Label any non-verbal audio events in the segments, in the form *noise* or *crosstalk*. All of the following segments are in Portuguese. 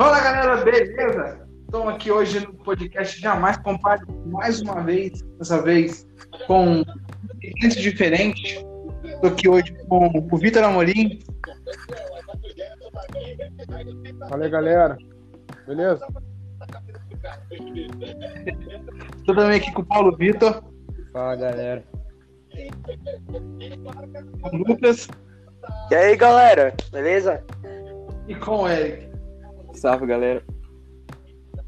Fala galera, beleza? Estamos aqui hoje no podcast Jamais Compare mais uma vez, dessa vez com gente diferente. Estou aqui hoje com o Vitor Amorim. Fala aí galera, beleza? Estou também aqui com o Paulo Vitor. Fala galera. Com o Lucas. E aí galera, beleza? E com o Eric. Salve galera.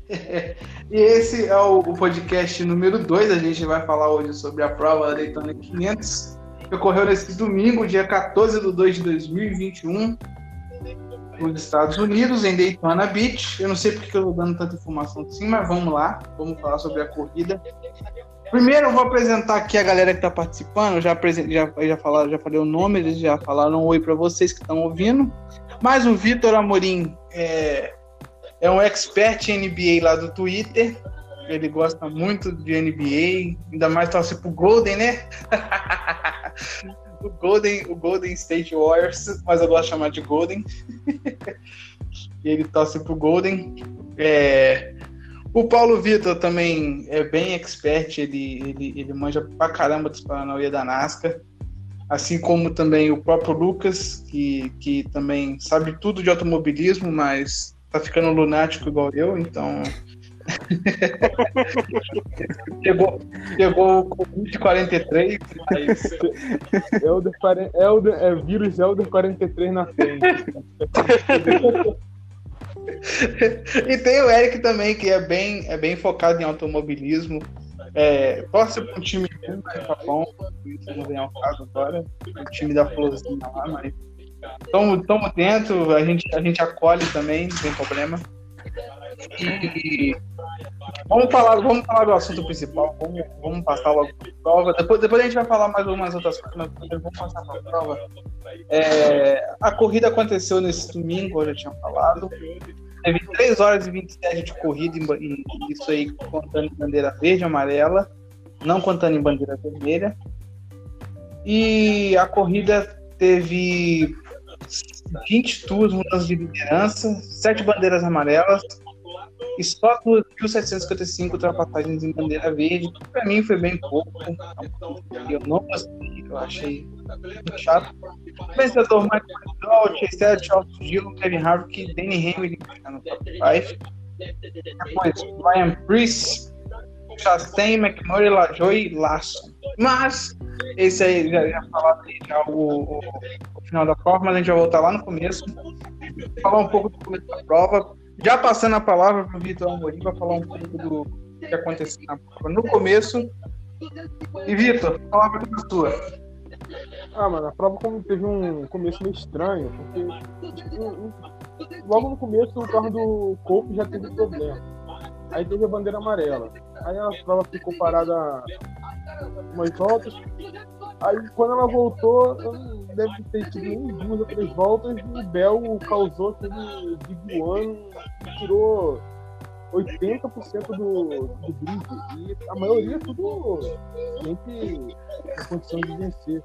*laughs* e esse é o, podcast número 2. A gente vai falar hoje sobre a prova da Daytona 500, que ocorreu nesse domingo, dia 14 de 2 de 2021, nos Estados Unidos, em Daytona Beach. Eu não sei porque eu estou dando tanta informação assim, mas vamos lá, vamos falar sobre a corrida. Primeiro eu vou apresentar aqui a galera que está participando. Eu já, já, já, falaram, já falei o nome, eles já falaram um oi para vocês que estão ouvindo. Mas o Vitor Amorim é, é um expert NBA lá do Twitter. Ele gosta muito de NBA, ainda mais torce pro Golden, né? *laughs* o Golden, o Golden State Warriors, mas eu gosto de chamar de Golden. *laughs* ele torce pro Golden. É... O Paulo Vitor também é bem expert, ele, ele, ele manja pra caramba dos Paranauê da NASCAR assim como também o próprio Lucas, que, que também sabe tudo de automobilismo, mas tá ficando lunático igual eu, então. *laughs* pegou, pegou o Covid-43, mas. Elder, Elder, é vírus Elder 43 na frente. *laughs* e tem o Eric também, que é bem, é bem focado em automobilismo. É, torce para um time do Japão, isso não vem ao caso agora, o time da Florzinha lá, mas estamos dentro, a gente, a gente acolhe também, não tem problema. E vamos falar, vamos falar do assunto principal, vamos, vamos passar logo para a prova. Depois, depois a gente vai falar mais algumas outras coisas, mas vamos passar para a prova. É, a corrida aconteceu nesse domingo, eu já tinha falado. Teve 3 horas e 27 de corrida, em, isso aí contando em bandeira verde e amarela, não contando em bandeira vermelha. E a corrida teve 20 tours, mudanças de liderança, 7 bandeiras amarelas e só 2.755 ultrapassagens em bandeira verde. Para mim foi bem pouco. Eu não gostei, eu achei chato. Vencedor Michael Joel, Chase Elliott, Charles Gil, Kevin Harvick, Danny Hamlin no top 5. Depois, Ryan Priest, Chastain, McMurray, LaJoy e Larson. Mas, esse aí já, já falado já o, o, o, final da prova, mas a gente vai voltar lá no começo. Falar um pouco do começo da prova. Já passando a palavra para o Vitor Amorim para falar um pouco do que aconteceu na prova no começo. E Vitor, a palavra é sua. Ah, mano, a prova teve um começo meio estranho, porque logo no começo o carro do Cope já teve problema. Aí teve a bandeira amarela. Aí a prova ficou parada umas voltas. Aí quando ela voltou, deve ter tido nem duas ou três voltas, e o Bel causou aquele Big One e tirou 80% do, do grid. E a maioria tudo sempre em condição de vencer.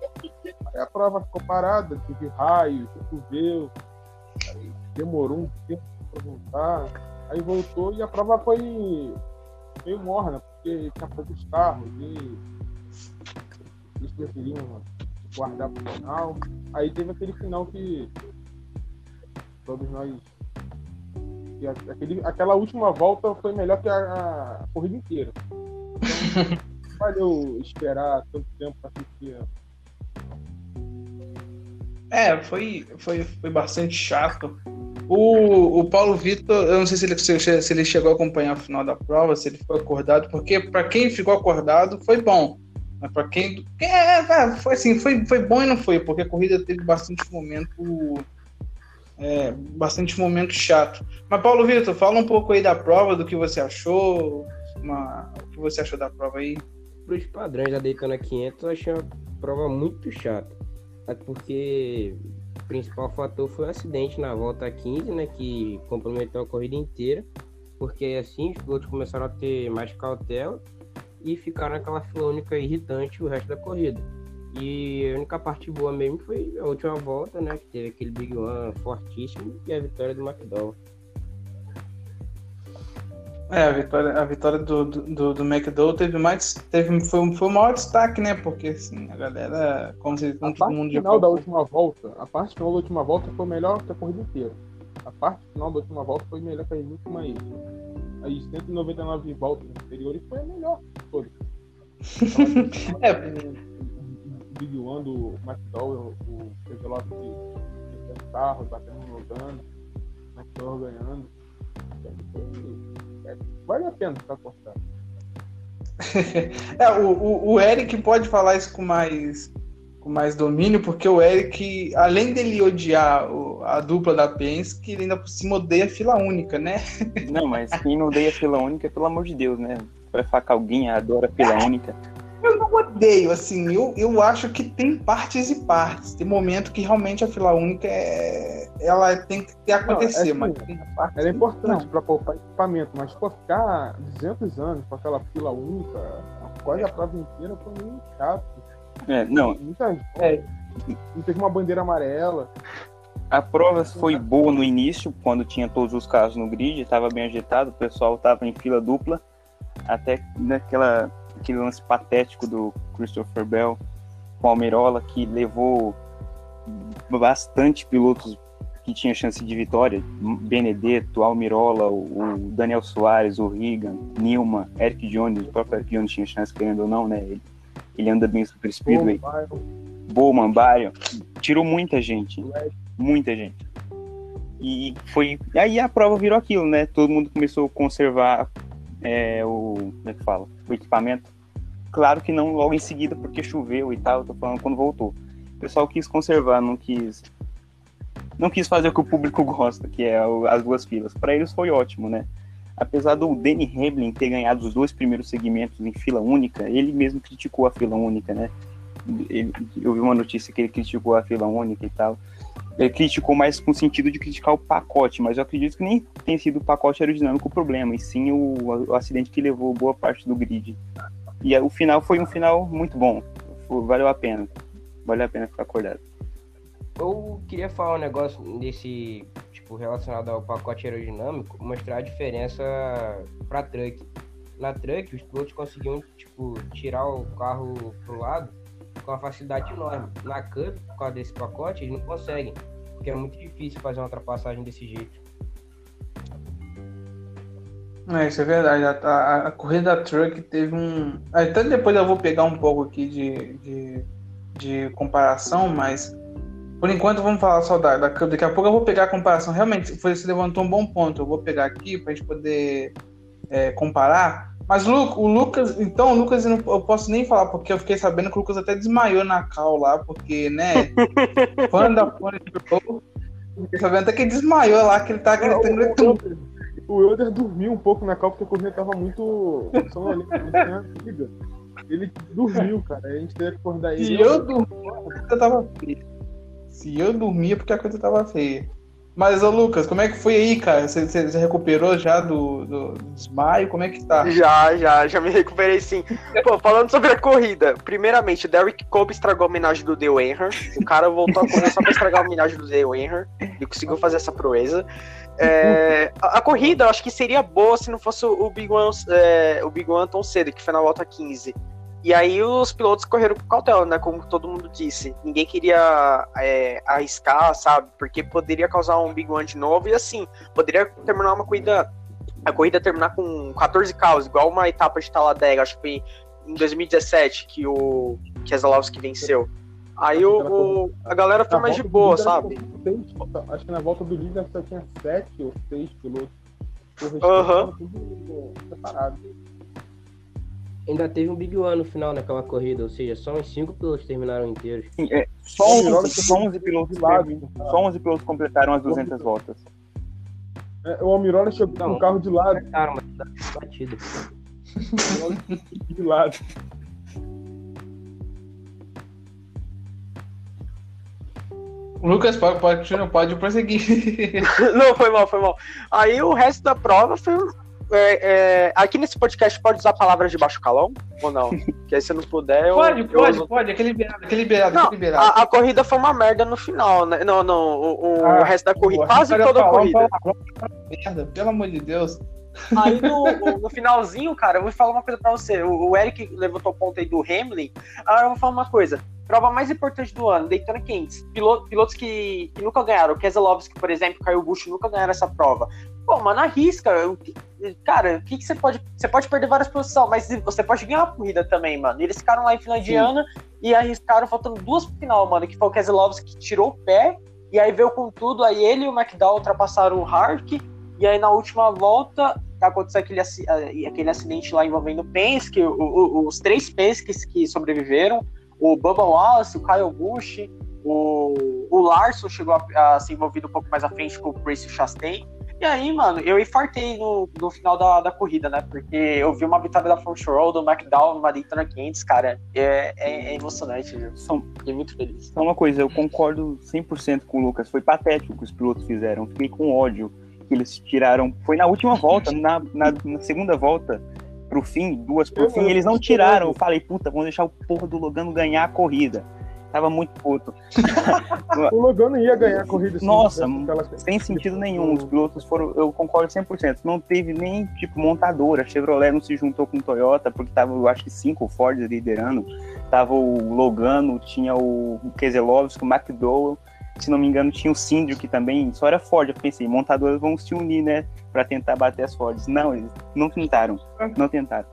Aí a prova ficou parada, teve raio, choveu, demorou um tempo para voltar. Aí voltou e a prova foi meio morna, porque tinha poucos carros e eles preferiam guardar para o final. Aí teve aquele final que todos nós e aquele, aquela última volta foi melhor que a, a corrida inteira. Então, *laughs* valeu esperar tanto tempo para assistir. É, foi, foi, foi bastante chato. O, o Paulo Vitor, eu não sei se ele, se ele chegou a acompanhar o final da prova, se ele ficou acordado, porque para quem ficou acordado foi bom. Mas para quem. É, é, foi assim, foi, foi bom e não foi, porque a corrida teve bastante momento é, bastante momento chato. Mas, Paulo Vitor, fala um pouco aí da prova, do que você achou, uma, o que você achou da prova aí. Para os padrões da Daytona 500, eu achei uma prova muito chata. Porque o principal fator foi o acidente na volta 15, né, que comprometeu a corrida inteira. Porque assim os pilotos começaram a ter mais cautela e ficaram naquela fila única irritante o resto da corrida. E a única parte boa mesmo foi a última volta, né? Que teve aquele Big One fortíssimo e a vitória do McDowell. É, a vitória, a vitória do, do, do McDowell teve mais. Teve, foi, foi o maior destaque, né? Porque assim, a galera, como se A todo parte mundo já final da última volta, a parte final da última volta foi melhor que a corrida inteira. A parte final da última volta foi melhor que as últimas. As 199 voltas anteriores foi a melhor de todas. *laughs* É. Big One do McDowell, o Keselowski o carro, batendo no Logano, o McDowell ganhando. É, Vale a pena ficar cortado. *laughs* É, o, o, o Eric pode falar isso com mais, com mais domínio, porque o Eric, além dele odiar a dupla da Penske, ainda por cima odeia a fila única, né? Não, mas quem não odeia fila única, pelo amor de Deus, né? Vai falar que alguém adora fila única. Eu não odeio, assim, eu, eu acho que tem partes e partes. Tem momento que realmente a fila única é. Ela tem que ter acontecer, assim, mas tem partes. Ela é importante Não. para poupar equipamento, mas pô, ficar 200 anos com aquela fila única, quase a prova inteira, foi meio chato. É, não, Muita É. Não teve uma bandeira amarela. A prova foi boa no início, quando tinha todos os carros no grid, estava bem ajeitado, o pessoal estava em fila dupla, até naquela aquele lance patético do Christopher Bell com a Almirola, que levou bastante pilotos que tinham chance de vitória, Benedetto, Almirola, o o Daniel Soares, o Regan, Nilman, Eric Jones, o próprio Eric Jones tinha chance, querendo ou não, né? Ele, ele anda bem super speedway. Bowman, Byron, tirou muita gente, muita gente. E foi. Aí a prova virou aquilo, né? Todo mundo começou a conservar é, o. Como é que fala? O equipamento. Claro que não logo em seguida, porque choveu e tal, tô falando quando voltou. O pessoal quis conservar, não quis. Não quis fazer o que o público *laughs* gosta, que é as duas filas. Para eles foi ótimo, né? Apesar do Danny Hamlin ter ganhado os dois primeiros segmentos em fila única, ele mesmo criticou a fila única, né? Ele- eu vi uma notícia que ele criticou a fila única e tal. Ele criticou mais com o sentido de criticar o pacote, mas eu acredito que nem tenha sido o pacote aerodinâmico o problema, e sim o, o acidente que levou boa parte do grid. E o final foi um final muito bom. Valeu a pena. Valeu a pena ficar acordado. Eu queria falar um negócio desse, tipo, relacionado ao pacote aerodinâmico, mostrar a diferença pra truck. Na truck, os pilotos conseguiam, tipo, tirar o carro pro lado com uma facilidade enorme. Na Cup, por causa desse pacote, eles não conseguem, porque é muito difícil fazer uma ultrapassagem desse jeito. É, isso é verdade. A, a- a corrida da Truck teve um. Até depois eu vou pegar um pouco aqui de, de, de comparação, mas por enquanto vamos falar só da, da Cup. Daqui a pouco eu vou pegar a comparação. Realmente, você levantou um bom ponto. Eu vou pegar aqui para a gente poder é, comparar. Mas Lu- o Lucas, então, o Lucas eu, não, eu posso nem falar, porque eu fiquei sabendo que o Lucas até desmaiou na cal lá, porque, né? *laughs* fã da Fone. Fiquei sabendo até que ele desmaiou lá, que ele tá gritando. O Euler dormiu um pouco na cal porque a corrida tava muito sonolenta, vida. Ele dormiu, cara. A gente teve que acordar ele. Se eu dormia, a coisa tava feia. Se eu dormia, porque a coisa tava feia. Mas, ô Lucas, como é que foi aí, cara? Você, você- você recuperou já do, do- desmaio? Como é que tá? Já, já, já me recuperei sim. Pô, falando sobre a corrida, primeiramente, o Derek Cobb estragou a homenagem do Dale Earnhardt. O cara voltou a correr só pra estragar a homenagem do Dale Earnhardt. Ele conseguiu fazer essa proeza. É, a, a corrida, eu acho que seria boa se não fosse o Big One, é, o Big One tão cedo, que foi na volta 15. E aí os pilotos correram com cautela, né? Como todo mundo disse. Ninguém queria é, arriscar, sabe? Porque poderia causar um Big One de novo. E assim, poderia terminar uma corrida. A corrida terminar com 14 carros, igual uma etapa de Talladega, acho que foi em 2017 que o Keselowski venceu. Aí o, o- a galera foi mais de boa, sabe? seis- acho que na volta do líder só tinha sete ou seis pilotos. Aham. tava tudo separado. Ainda teve um Big One no final naquela corrida, ou seja, só uns 5 pilotos terminaram inteiros. Sim, é, só, O 11, Almirola só chegou 11 pilotos, de lado, só 11 pilotos completaram as 200 voltas. É, o Almirola chegou com Não. o carro de lado. Cara, mas tá batido. De lado. Lucas, pode, pode, pode prosseguir. *laughs* Não, foi mal, foi mal. Aí o resto da prova foi. É, é, aqui nesse podcast pode usar palavras de baixo calão? Ou não? Que aí se não puder, eu. pode, eu pode, uso- pode. Aquele liberado, aquele liberado, Não, aquele liberado. A, a corrida foi uma merda no final, né? Não, não. O, o Ah, resto da corrida. Porra, Quase toda a corrida. merda, pelo amor de Deus. Aí *laughs* no, no, finalzinho, cara, eu vou falar uma coisa pra você. O, o Eric levantou o ponto aí do Hamlin. Agora eu vou falar uma coisa. Prova mais importante do ano, Daytona 500. Piloto, pilotos que, que nunca ganharam. O Keselowski, por exemplo, Caio Bush nunca ganharam essa prova. Pô, mano, arrisca. Cara, o que, que você pode. Você pode perder várias posições, mas você pode ganhar uma corrida também, mano. Eles ficaram lá em Finlandiana e arriscaram faltando duas pro final, mano. Que foi o Keselowski que tirou o pé. E aí veio com tudo. Aí ele e o McDowell ultrapassaram o Hark. E aí na última volta aconteceu aquele, aquele acidente lá envolvendo o Penske, o, o, os três Penske's que sobreviveram o Bubba Wallace, o Kyle Busch, o, o Larson chegou a, a ser envolvido um pouco mais à frente com o Chris Chastain. E aí, mano, eu infartei no, no final da, da corrida, né? Porque eu vi uma vitória da Front Row, do McDowell, numa Daytona 500, cara. É, é, é emocionante, viu? São, Fiquei muito feliz. Só uma coisa, eu concordo 100% com o Lucas. Foi patético o que os pilotos fizeram. Fiquei com ódio que eles tiraram. Foi na última volta, na, na, na segunda volta pro fim, duas pro eu, fim, eles não tiraram. Eu falei, puta, vamos deixar o porra do Logano ganhar a corrida. Tava muito puto. *laughs* o Logano ia ganhar a corrida. Nossa, sem sentido nenhum. Os pilotos foram, eu concordo 100%. Não teve nem, tipo, montadora. A Chevrolet não se juntou com o Toyota, porque tava, eu acho que cinco Ford liderando. Tava o Logano, tinha o Keselowski, o McDowell se não me engano, tinha o Cindric também, só era Ford. Eu pensei, montadoras vão se unir, né, para tentar bater as Fords. Não, eles não tentaram, não tentaram.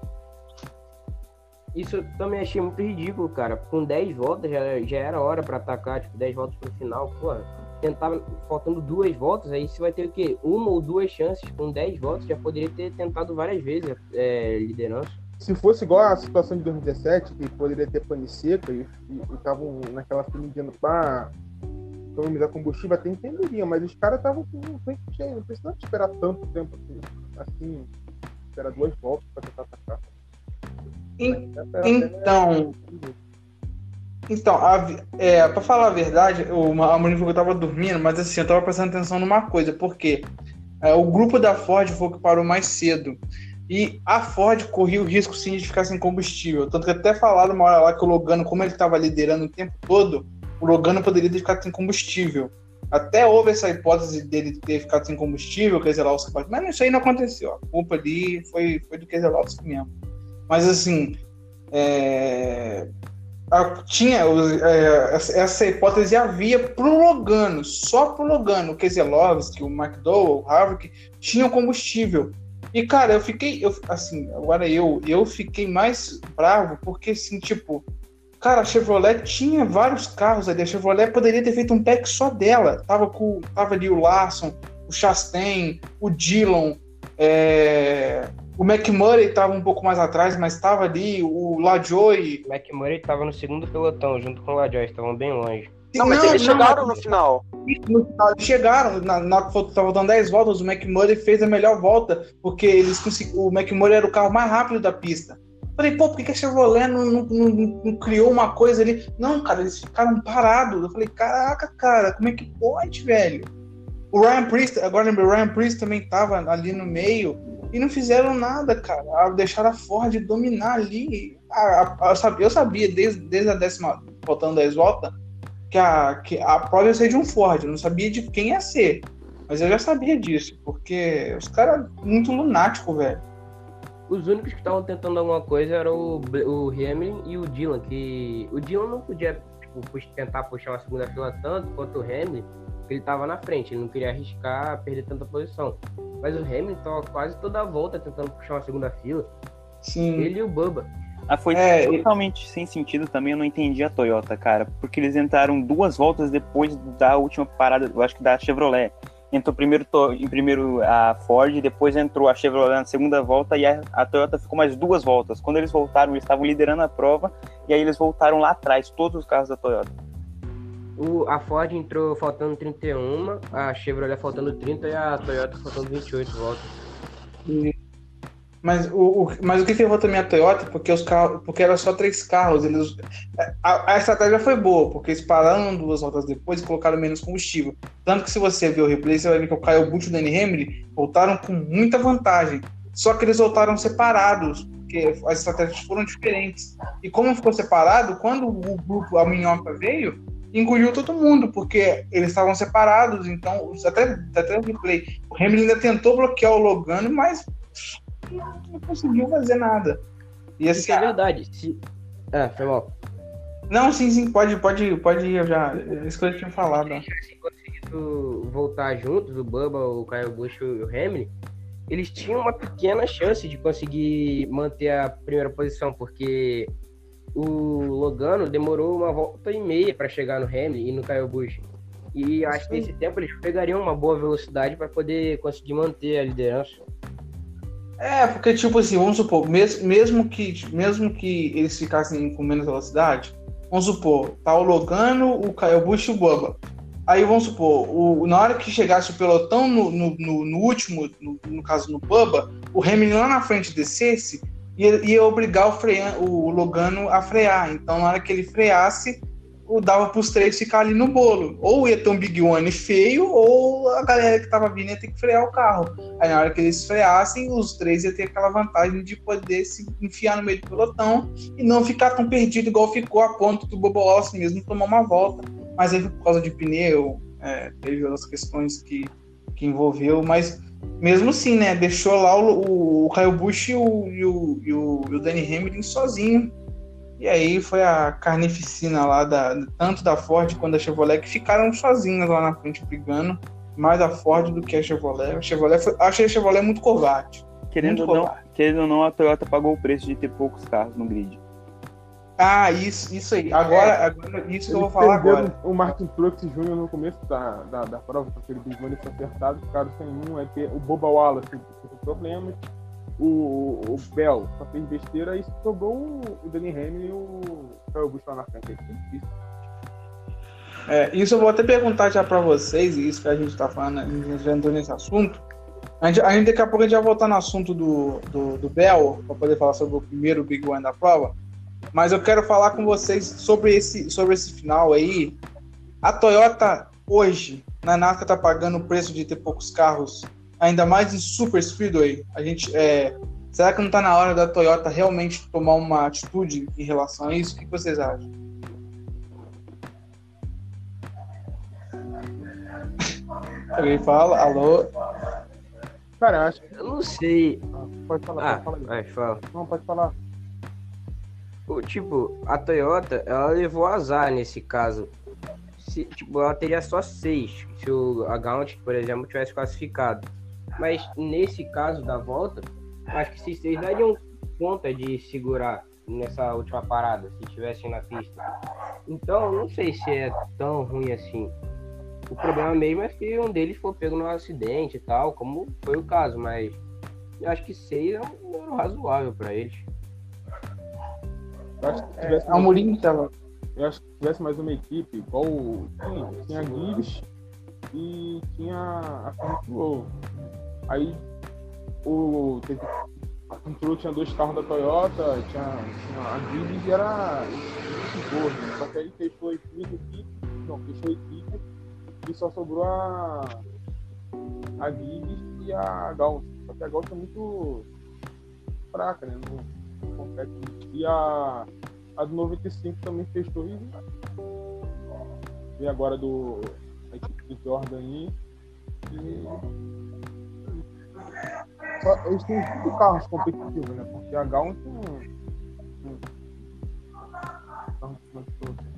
Isso eu também achei muito ridículo, cara. Com 10 voltas já, já era hora para atacar, tipo, 10 voltas pro final, pô. Tentava, faltando duas voltas, aí você vai ter o quê? Uma ou duas chances com 10 voltas, já poderia ter tentado várias vezes é, liderança. Se fosse igual a situação de 2017, que poderia ter pane seca e estavam naquela fila indiana pra economizar combustível, até entenderia, mas os caras estavam com um cheio, não precisava esperar tanto tempo assim, assim esperar duas voltas para tentar atacar. Então, então, é, para falar a verdade, o, a Monique eu tava dormindo, mas assim, eu tava prestando atenção numa coisa, porque é, o grupo da Ford foi o que parou mais cedo. E a Ford corria o risco sim de ficar sem combustível. Tanto que até falaram uma hora lá que o Logano, como ele estava liderando o tempo todo, o Logano poderia ter ficado sem combustível. Até houve essa hipótese dele ter ficado sem combustível, o Keselowski mas isso aí não aconteceu. A culpa ali foi, foi do Keselowski mesmo. Mas assim, é, tinha é, essa hipótese havia pro Logano, só pro Logano, o Keselowski, o McDowell, o Harvick tinham combustível. E cara, eu fiquei, eu, assim, agora eu, eu fiquei mais bravo porque assim, tipo, Cara, a Chevrolet tinha vários carros ali. A Chevrolet poderia ter feito um pack só dela. Tava, com, tava ali o Larson, o Chastain, o Dillon, é... o McMurray estava um pouco mais atrás, mas estava ali, o LaJoy. O McMurray estava no segundo pelotão, junto com o LaJoy, estavam bem longe. Não, mas não, eles chegaram não, no final. No final eles chegaram, na, na tava dando 10 voltas, o McMurray fez a melhor volta, porque eles o McMurray era o carro mais rápido da pista. Falei, pô, por que a Chevrolet não, não, não, não, criou uma coisa ali? Não, cara, eles ficaram parados. Eu falei, caraca, cara, como é que pode, velho? O Ryan Priest, agora o Ryan Priest também tava ali no meio e não fizeram nada, cara. Ah, deixaram a Ford dominar ali. Ah, eu sabia, eu sabia desde, desde a décima, faltando 10 voltas, que a, que a prova ia ser de um Ford. Eu não sabia de quem ia ser. Mas eu já sabia disso, porque os caras muito lunático, velho os únicos que estavam tentando alguma coisa eram o, o Hamlin e o Dylan, que o Dylan não podia tipo, tentar puxar uma segunda fila tanto quanto o Hamlin, porque ele estava na frente, ele não queria arriscar perder tanta posição. Mas o Hamilton quase toda a volta tentando puxar uma segunda fila. Sim. Ele e o Bubba. Ah, foi é, totalmente sem sentido também, eu não entendi a Toyota, cara, porque eles entraram duas voltas depois da última parada, eu acho que da Chevrolet entrou primeiro em primeiro a Ford, depois entrou a Chevrolet na segunda volta e a, a, Toyota ficou mais duas voltas. Quando eles voltaram, eles estavam liderando a prova e aí eles voltaram lá atrás, todos os carros da Toyota. O, a Ford entrou faltando 31, a Chevrolet faltando 30 e a Toyota faltando 28 voltas. E mas o, o, mas o que ferrou também a Toyota, porque os carros, porque era só três carros, eles a, a, estratégia foi boa, porque eles pararam duas voltas depois e colocaram menos combustível. Tanto que se você ver o replay, você vai ver que o Kyle Busch e o Danny Hamlin voltaram com muita vantagem. Só que eles voltaram separados, porque as estratégias foram diferentes. E como ficou separado, quando o grupo, a minhoca veio, engoliu todo mundo, porque eles estavam separados, então até, até o replay. O Hamlin ainda tentou bloquear o Logano, mas não conseguiu fazer nada. E assim, Isso é verdade. Se... Ah, foi mal. não, sim, sim, pode, pode, pode ir, eu já. é Isso que eu tinha falado. ó. tivessem conseguido voltar juntos, o Bubba, o Kyle Busch e o Hamlin, eles tinham uma pequena chance de conseguir manter a primeira posição, porque o Logano demorou uma volta e meia para chegar no Hamlin e no Kyle Busch. E acho que nesse tempo eles pegariam uma boa velocidade para poder conseguir manter a liderança. É, porque, tipo assim, vamos supor, mes- mesmo que, mesmo que eles ficassem com menos velocidade, vamos supor, tá o Logano, o Busch e o Bubba. Aí vamos supor, o, na hora que chegasse o pelotão no, no, no- no último, no, caso no Bubba, o Hamilton lá na frente descesse, ia, ia obrigar o, freia, o Logano a frear. Então, na hora que ele freasse, o dava pros três ficar ali no bolo. Ou ia ter um Big One feio, ou a galera que tava vindo ia ter que frear o carro. Aí na hora que eles freassem, os três iam ter aquela vantagem de poder se enfiar no meio do pelotão e não ficar tão perdido igual ficou a ponto do Bobo Wallace mesmo tomar uma volta. Mas aí por causa de pneu, é, teve outras questões que, que envolveu, mas mesmo assim, né, deixou lá o, o, o Kyle Busch e, o, e, o, e o Danny Hamilton sozinho. E aí foi a carnificina lá, da, tanto da Ford quanto da Chevrolet, que ficaram sozinhas lá na frente brigando mais a Ford do que a Chevrolet. A Chevrolet foi, achei a Chevrolet muito covarde. Querendo Muito ou, não, covarde. querendo ou não, a Toyota pagou o preço de ter poucos carros no grid. Ah, isso, isso aí. Agora, agora isso que eu vou falar agora. O Martin Truex Jr. no começo da, da, da prova, com aquele Big One foi acertado, ficaram sem um. Aí tem o Boba Wallace teve problemas. O, o Bell só fez besteira e sobrou o, Danny Hamlin e o Kyle Busch lá na frente. Difícil. É, isso eu vou até perguntar já pra vocês, isso que a gente tá falando, a gente já entrou nesse assunto. A gente, a gente daqui a pouco a gente vai voltar no assunto do, do, do Bell, para poder falar sobre o primeiro Big One da prova. Mas eu quero falar com vocês sobre esse, sobre esse final aí. A Toyota hoje, na NASCAR, tá pagando o preço de ter poucos carros, ainda mais em Super Speedway. A gente, é, será que não tá na hora da Toyota realmente tomar uma atitude em relação a isso? O que vocês acham? *laughs* Alguém fala? Alô? Cara, eu acho que. Eu não sei. ah, Pode falar, Ah, pode falar. vai, fala. Não, pode falar. O, tipo, a Toyota, ela levou azar nesse caso. Se, tipo, ela teria só seis se o, a Gaunt, por exemplo, tivesse classificado. Mas nesse caso da volta, acho que esses seis dariam conta de segurar nessa última parada, se estivessem na pista. Então, não sei se é tão ruim assim. O problema mesmo é que um deles foi pego num acidente e tal, como foi o caso, mas eu acho que seis é um número razoável para eles. Eu acho que tivesse É, tava. Eu acho que se tivesse mais uma equipe, igual o- tinha, tinha a Gibbs e tinha a Control. Aí o teve, a Control tinha dois carros da Toyota, tinha, tinha a Gibbs e era né? Só que aí fechou a equipe, não, fechou a equipe e só sobrou a a Gibbs e a Gaunt. Só que a Gaunt é muito fraca, né? Não, compete. E a a do 95 também fechou e e agora do a equipe do Jordan aí. E só, eles têm cinco carros competitivos, né? Porque a Gaunt não. não- carro competitivo.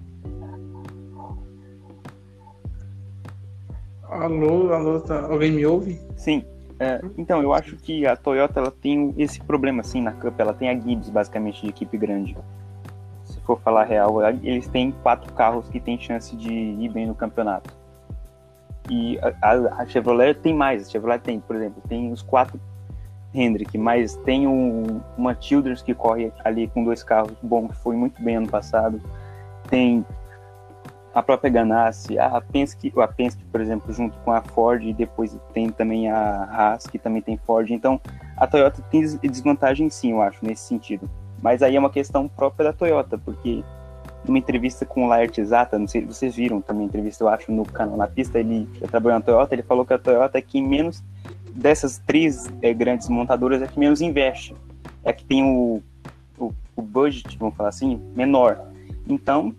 Alô, alô, tá... alguém me ouve? Sim. é, então, eu acho que a Toyota ela tem esse problema assim na Cup. Ela tem a Gibbs, basicamente, de equipe grande. Se for falar real, eles têm quatro carros que têm chance de ir bem no campeonato. E a, a- Chevrolet tem mais. A Chevrolet tem, por exemplo, tem os quatro Hendrick, mas tem um, uma Childers que corre ali com dois carros bom, que foi muito bem ano passado. Tem a própria Ganassi, a Penske, a Penske, por exemplo, junto com a Ford, e depois tem também a Haas, que também tem Ford. Então, a Toyota tem des- desvantagem sim, eu acho, nesse sentido. Mas aí é uma questão própria da Toyota, porque numa entrevista com o Laert Zata, não sei se vocês viram também a entrevista, eu acho, no canal Na Pista, ele trabalhou na Toyota, ele falou que a Toyota é que menos, dessas três eh, grandes montadoras, é que menos investe. É que tem o, o, o budget, vamos falar assim, menor. Então,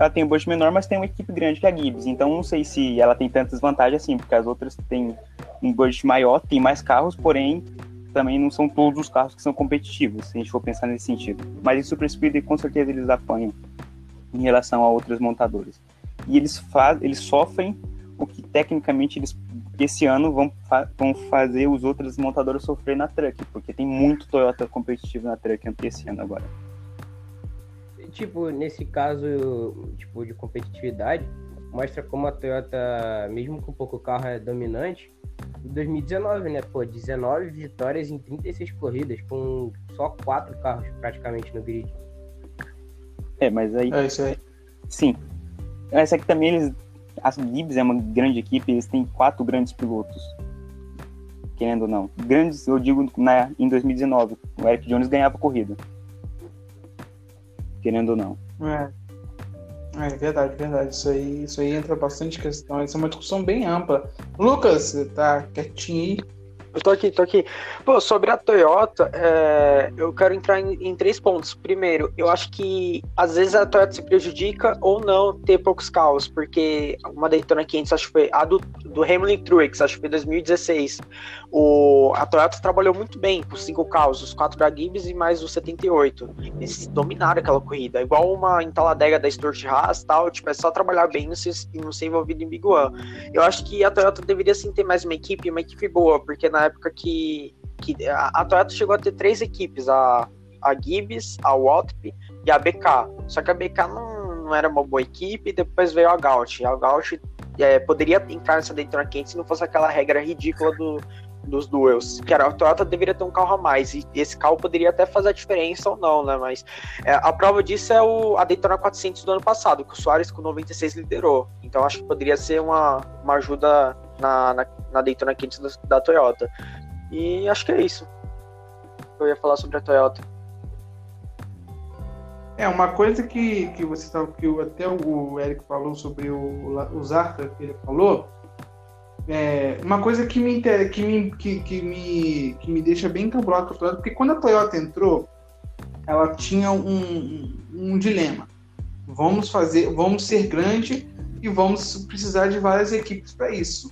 ela tem um budget menor, mas tem uma equipe grande que é a Gibbs. Então não sei se ela tem tantas vantagens assim, porque as outras têm um budget maior, tem mais carros, porém também não são todos os carros que são competitivos, se a gente for pensar nesse sentido. Mas isso para Speed, com certeza eles apanham em relação a outras montadoras. E eles, faz, eles sofrem o que tecnicamente eles esse ano vão, fa vão fazer os outros montadoras sofrer na Truck, porque tem muito Toyota competitivo na Truck esse ano agora. Tipo, nesse caso tipo, de competitividade, mostra como a Toyota, mesmo com pouco carro, é dominante. Em 2019, né? Pô, 19 vitórias em 36 corridas, com só quatro carros praticamente no grid. É, mas aí. É isso aí. Sim. Essa aqui também eles. A Gibbs é uma grande equipe, eles têm quatro grandes pilotos. Querendo ou não. Grandes, eu digo, na, em 2019. O Eric Jones ganhava a corrida. Querendo ou não. É. É verdade, verdade. Isso aí, isso aí entra bastante questão. Isso é uma discussão bem ampla. Lucas, você tá quietinho aí? Eu tô aqui, tô aqui. Pô, sobre a Toyota, é, eu quero entrar em, em, três pontos. Primeiro, eu acho que às vezes a Toyota se prejudica ou não ter poucos carros, porque uma Daytona 500, acho que foi a do, do Hamlin Truex, acho que foi 2016. O, a Toyota trabalhou muito bem com cinco carros, os quatro da Gibbs e mais os 78. Eles dominaram aquela corrida, igual uma entaladega da Stuart Haas tal, tipo, é só trabalhar bem e não ser, não ser envolvido em Big One. Eu acho que a Toyota deveria sim ter mais uma equipe, uma equipe boa, porque na época que, que a, a Toyota chegou a ter três equipes, a, a Gibbs, a Watp e a BK. Só que a BK não, não era uma boa equipe, depois veio a Gaut. A Gaut é, poderia entrar nessa Daytona quente se não fosse aquela regra ridícula do, dos duels, que era a Toyota deveria ter um carro a mais, e esse carro poderia até fazer a diferença ou não, né, mas é, a prova disso é o, a Daytona 400 do ano passado, que o Soares com 96 liderou, então acho que poderia ser uma, uma ajuda na, na, na Daytona 500 da, da Toyota, e acho que é isso eu ia falar sobre a Toyota. É, uma coisa que, que você tá, que até o Eric falou sobre o, o Zarta, que ele falou, é, uma coisa que me, que me, que, que me, que me deixa bem cabulado com a Toyota, porque quando a Toyota entrou, ela tinha um, um dilema. Vamos fazer, vamos ser grande e vamos precisar de várias equipes para isso.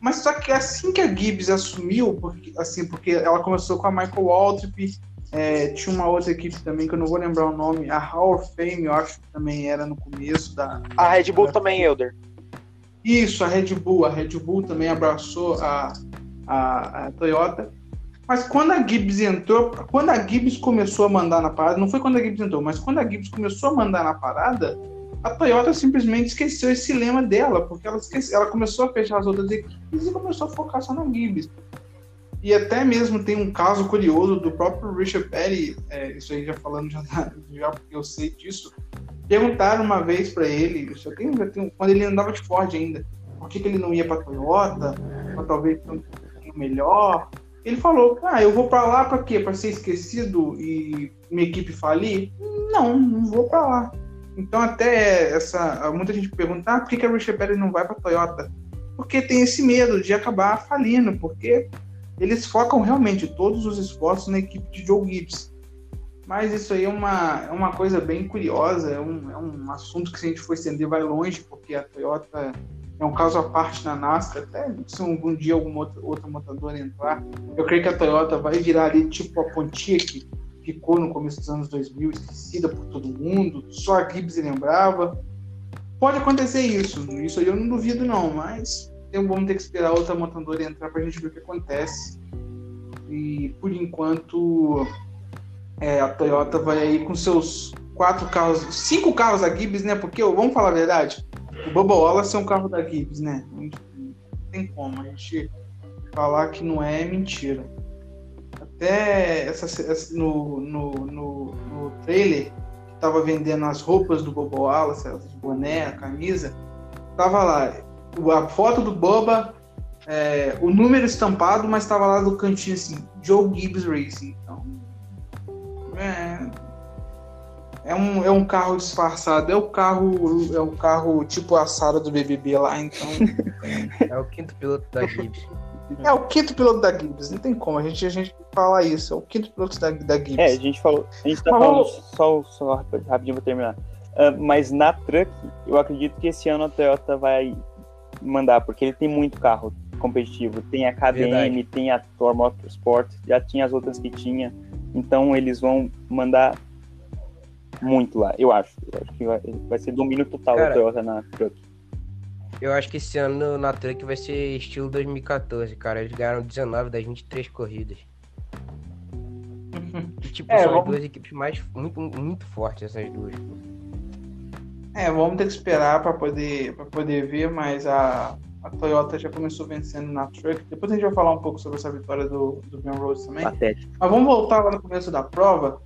Mas só que assim que a Gibbs assumiu, porque, assim, porque ela começou com a Michael Waltrip, é, tinha uma outra equipe também que eu não vou lembrar o nome, a Hall of Fame, eu acho que também era no começo da. A Red Bull da... também, Elder. Isso, a Red Bull. A Red Bull também abraçou a, a, a Toyota. Mas quando a Gibbs entrou, quando a Gibbs começou a mandar na parada, não foi quando a Gibbs entrou, mas quando a Gibbs começou a mandar na parada, a Toyota simplesmente esqueceu esse lema dela, porque ela, ela começou a fechar as outras equipes e começou a focar só na Gibbs. E até mesmo tem um caso curioso do próprio Richard Petty, é, isso aí já falando já, já porque eu sei disso, Perguntaram uma vez para ele, já tem, quando ele andava de Ford ainda, por que, que ele não ia para Toyota, ou talvez um pouquinho melhor. Ele falou: Ah, eu vou para lá para quê? Para ser esquecido e minha equipe falir? Não, não vou para lá. Então, até essa. Muita gente pergunta: ah, por que, que a Richard Petty não vai para Toyota? Porque tem esse medo de acabar falindo, porque eles focam realmente todos os esforços na equipe de Joe Gibbs. Mas isso aí é uma, é uma coisa bem curiosa, é um, é um assunto que se a gente for estender vai longe, porque a Toyota é um caso à parte na NASCAR, até se algum dia alguma outra, outra montadora entrar, eu creio que a Toyota vai virar ali tipo a Pontiac, ficou no começo dos anos 2000, esquecida por todo mundo, só a Gibbs lembrava. Pode acontecer isso, isso aí eu não duvido não, mas vamos ter que esperar outra montadora entrar para a gente ver o que acontece. E por enquanto é, a Toyota vai aí com seus quatro carros, cinco carros da Gibbs, né? Porque, vamos falar a verdade, o Bubba Wallace é um carro da Gibbs, né? Não tem como a gente falar que não é mentira. Até essa, essa no, no, no, no, trailer que tava vendendo as roupas do Bubba Wallace, as boné, a camisa, tava lá a foto do Bubba, é, o número estampado, mas tava lá do cantinho assim, Joe Gibbs Racing. Então, é, é um, é um carro disfarçado, é o carro, é o carro tipo a Sara do BBB lá, então. *laughs* é o quinto piloto da Gibbs. É o quinto piloto da Gibbs, não tem como, a gente, a gente fala isso, é o quinto piloto da, da Gibbs. É, a gente falou, a gente tá mas falando, só, só rapidinho vou terminar. Uh, mas na Truck, eu acredito que esse ano a Toyota vai mandar, porque ele tem muito carro competitivo. Tem a KBM, Verdade. tem a Thor Motorsport, já tinha as outras que tinha. Então eles vão mandar muito lá, eu acho. Eu acho que vai, vai ser domínio total Cara, da Toyota na truck. Eu acho que esse ano na Truck vai ser estilo 2014, cara. Eles ganharam 19 das 23 corridas. E, tipo, É, são as vamos- duas equipes mais muito, muito fortes, essas duas. É, vamos ter que esperar para poder, pra poder ver, mas a, a Toyota já começou vencendo na Truck. Depois a gente vai falar um pouco sobre essa vitória do, do Ben Rose também. Patético. Mas vamos voltar lá no começo da prova,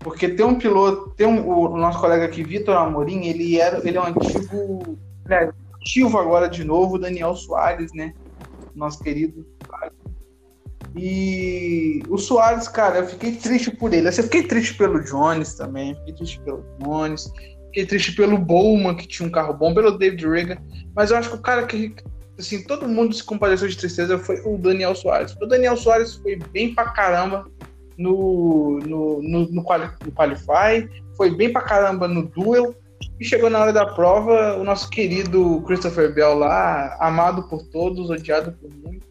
porque tem um piloto, tem um, o, o nosso colega aqui, Vitor Amorim, ele, era, ele é um antigo, aliás, ativo agora de novo, Daniel Soares, né? Nosso querido Soares. E o Soares, cara, eu fiquei triste por ele. Eu fiquei triste pelo Jones também, fiquei triste pelo Jones, fiquei triste pelo Bowman, que tinha um carro bom, pelo David Reagan, mas eu acho que o cara que, assim, todo mundo se compadeceu de tristeza foi o Daniel Soares. O Daniel Soares foi bem pra caramba no, no, no, no, quali, no Qualify, foi bem pra caramba no Duel, e chegou na hora da prova, o nosso querido Christopher Bell lá, amado por todos, odiado por muitos,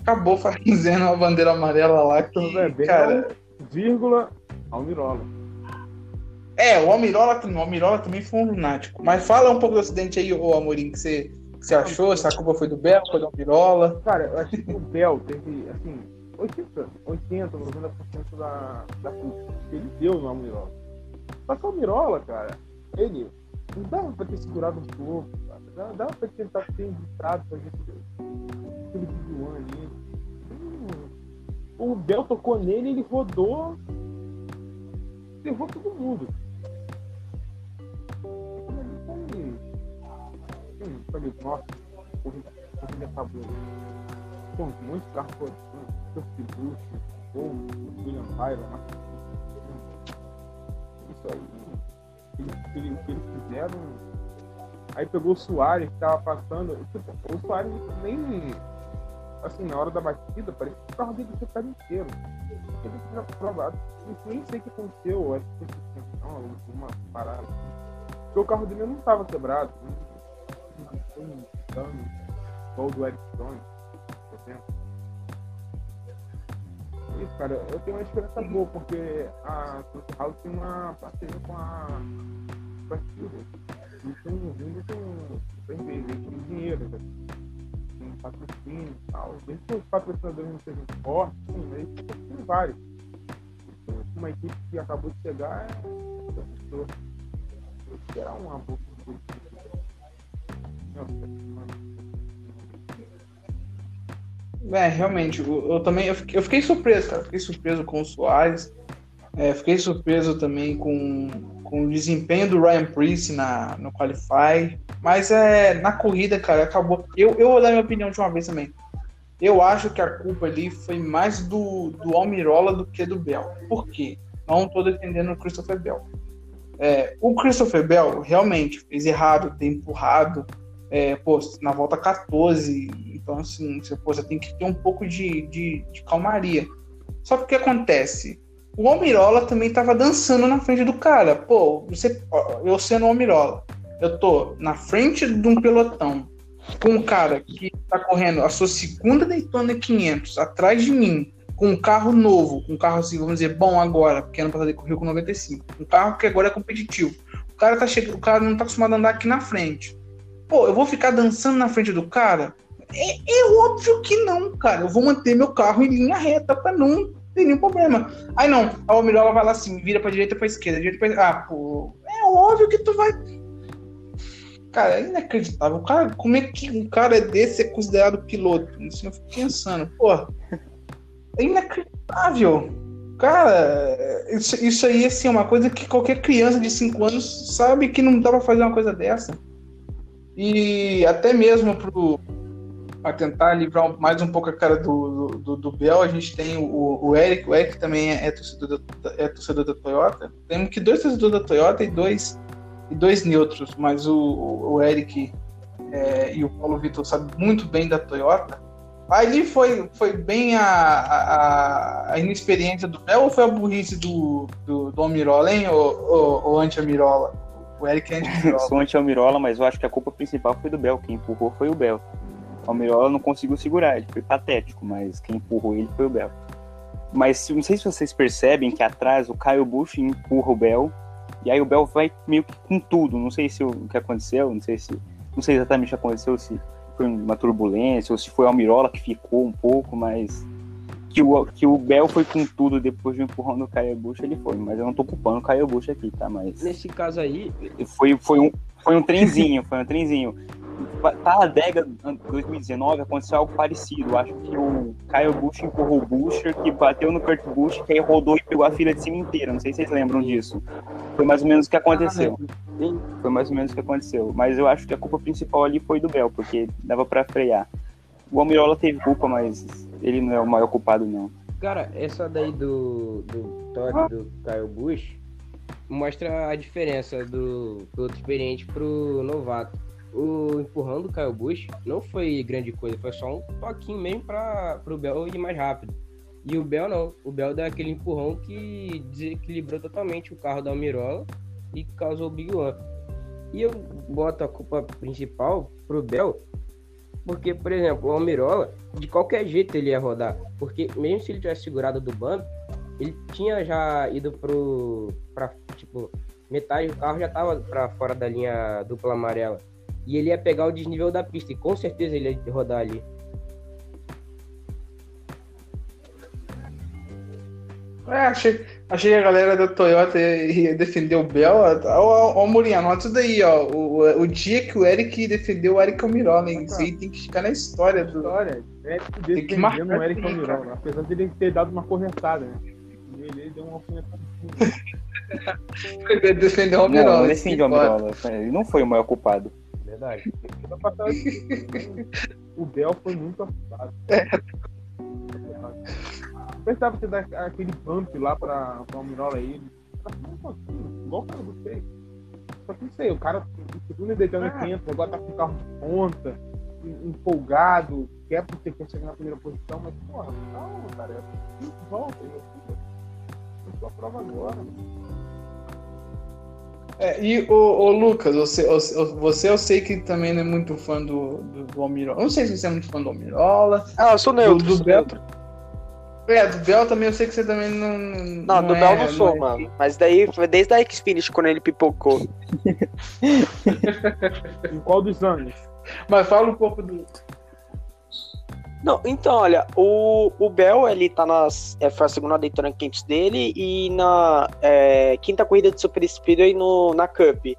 acabou fazendo uma bandeira amarela lá que, Bell, cara... vírgula, Almirola. É, o Almirola, o Almirola também foi um lunático. Mas fala um pouco do acidente aí, ô Amorim, que você, que você achou, se a culpa foi do Bell, foi do Almirola. Cara, eu acho que o Bell teve, assim, 80, 80, 90% da, da culpa. Ele deu no Almirola. Só que o Almirola, cara, ele não dava pra ter segurado um pouco, cara. Dava, pra tentar ter evitado pra gente aquele vídeo ali. Hum, O Bell tocou nele, ele rodou, levou todo mundo. Foi. Hum, falei, nossa, corrida, corrida acabou. Pô, um monte de carro rodando, Turkey Bush, ou William Byron, mas. Isso aí. Eles, eles, eles fizeram. Aí pegou o Soares que tava passando. tipo, O Soares nem. Assim, na hora da batida, parecia que o carro dele tinha ficado inteiro. Ele tinha provado. Nem sei o que aconteceu, acho que suspensão, alguma parada. Porque o carro dele não tava quebrado. Não foi um dano, igual o do Eric Jones, Isso, cara, eu tenho uma esperança boa, porque a House tem uma parceria com a. Eles estão vindo com tem investindo dinheiro, né? tem patrocínio e tal. Mesmo que os patrocinadores não sejam fortes, sim, mas tem vários. Então, Uma equipe que acabou de chegar é pessoa. Esperar uma boa É, realmente, eu, eu também eu fiquei, eu fiquei surpreso, cara. Fiquei surpreso com o Soares. É, fiquei surpreso também com, com o desempenho do Ryan Priest na, no Qualify. Mas é, na corrida, cara, acabou. Eu, eu vou dar minha opinião de uma vez também. Eu acho que a culpa ali foi mais do, do Almirola do que do Bell. Por quê? Não estou defendendo o Christopher Bell. É, o Christopher Bell realmente fez errado, ter empurrado é, pô, na volta 14. Então, assim, você, pô, você tem que ter um pouco de, de, de calmaria. Só que o que acontece? O Almirola também tava dançando na frente do cara. Pô, você, eu sendo o Almirola, eu tô na frente de um pelotão com um cara que tá correndo a sua segunda Daytona 500 atrás de mim, com um carro novo, com um carro assim, vamos dizer, bom agora, porque ano passado ele correu com 95. Um carro que agora é competitivo. O cara, tá chegando, o cara não tá acostumado a andar aqui na frente. Pô, eu vou ficar dançando na frente do cara? É, é óbvio que não, cara. Eu vou manter meu carro em linha reta pra não ter nenhum problema. Aí não, a Almirola vai lá assim, vira pra direita pra esquerda, direita pra. Ah, pô, é óbvio que tu vai. Cara, é inacreditável. Cara, como é que um cara desse é considerado piloto? Assim, eu fico pensando, pô, é inacreditável. Cara, isso, isso aí assim, é uma coisa que qualquer criança de 5 anos sabe que não dá pra fazer uma coisa dessa. E até mesmo pro, para tentar livrar mais um pouco a cara do, do, do Bel, a gente tem o, o Eric, o Eric também é torcedor da, é torcedor da Toyota. Temos que dois torcedores da Toyota e dois, e dois neutros, mas o, o Eric é, e o Paulo Vitor sabem muito bem da Toyota. Ali foi, foi bem a, a, a inexperiência do Bel ou foi a burrice do, do, do Almirola, hein, ou, anti-Amirola? O Eric é Eu *laughs* anti-Amirola. sou anti-Almirola, mas eu acho que a culpa principal foi do Bel. Quem empurrou foi o Bel. O Almirola não conseguiu segurar, ele foi patético, mas quem empurrou ele foi o Bell. Mas não sei se vocês percebem que atrás o Caio Bush empurra o Bell, e aí o Bell vai meio que com tudo. Não sei se o que aconteceu, não sei se. Não sei exatamente o que aconteceu, se foi uma turbulência, ou se foi o Almirola que ficou um pouco, mas que o, que o Bel foi com tudo depois do empurrão do Caio Bush, ele foi. Mas eu não tô culpando o Caio Bush aqui, tá? Mas. Nesse caso aí. Foi, foi, um, foi um trenzinho, foi um trenzinho. Tá a adega 2019 aconteceu algo parecido. Acho que o Caio Bush empurrou o Busher, que bateu no Kurt Busch, que aí rodou e pegou a fila de cima inteira. Não sei se vocês lembram disso. Foi mais ou menos o que aconteceu. Foi mais ou menos o que aconteceu. Mas eu acho que a culpa principal ali foi do Bel, porque dava para frear. O Almirola teve culpa, mas ele não é o maior culpado, não. Cara, essa daí do, do toque do Kyle Busch mostra a diferença do piloto experiente pro novato. O empurrão do Kyle Busch não foi grande coisa, foi só um toquinho mesmo para o Bell ir mais rápido. E o Bell não, o Bell deu aquele empurrão que desequilibrou totalmente o carro da Almirola e causou o Big One. E eu boto a culpa principal pro Bell porque, por exemplo, o Almirola, de qualquer jeito ele ia rodar. Porque mesmo se ele tivesse segurado do banco, ele tinha já ido pro. tipo, metade do carro já tava para fora da linha dupla amarela. E ele ia pegar o desnível da pista. E com certeza ele ia rodar ali. É, achei, achei que a galera da Toyota ia defender o Bel. Ó, ó, Mourinho, anota isso daí, ó. O, o dia que o Eric defendeu o Eric Almirola, hein? Isso aí tem que ficar na história. Do... História. Eric tem que marcar o Eric Almirola, apesar de ele ter dado uma corretada, né? Ele deu uma ele *laughs* *laughs* defendeu o Almirola. Não, defendeu o Almirola. Ele não foi o maior culpado. Verdade. o Bel foi muito afetado. É pensava você dar aquele bump lá pra, pra Almirola aí. Igual o cara do fez. Só que não sei, o cara, o segundo deitando ah. 500, agora tá com o carro de ponta, empolgado, quer porque quer chegar na primeira posição, mas porra, calma, cara. É volta, eu tô a prova agora, É, e o, o Lucas, você, você eu sei que também não é muito fã do, do, do Almirola. Eu não sei se você é muito fã do Almirola. Ah, eu sou neutro. Do, do Bel, é, do Bel também eu sei que você também não. Não, não do é, Bel não sou, mas... mano. Mas daí foi desde a X-Finish quando ele pipocou. *laughs* em qual dos anos? Mas fala um pouco do. Não, então, olha, o, o Bel, ele tá nas. É, foi a segunda Daytona Camps dele e na é, quinta corrida de Super Speedway no, na Cup. E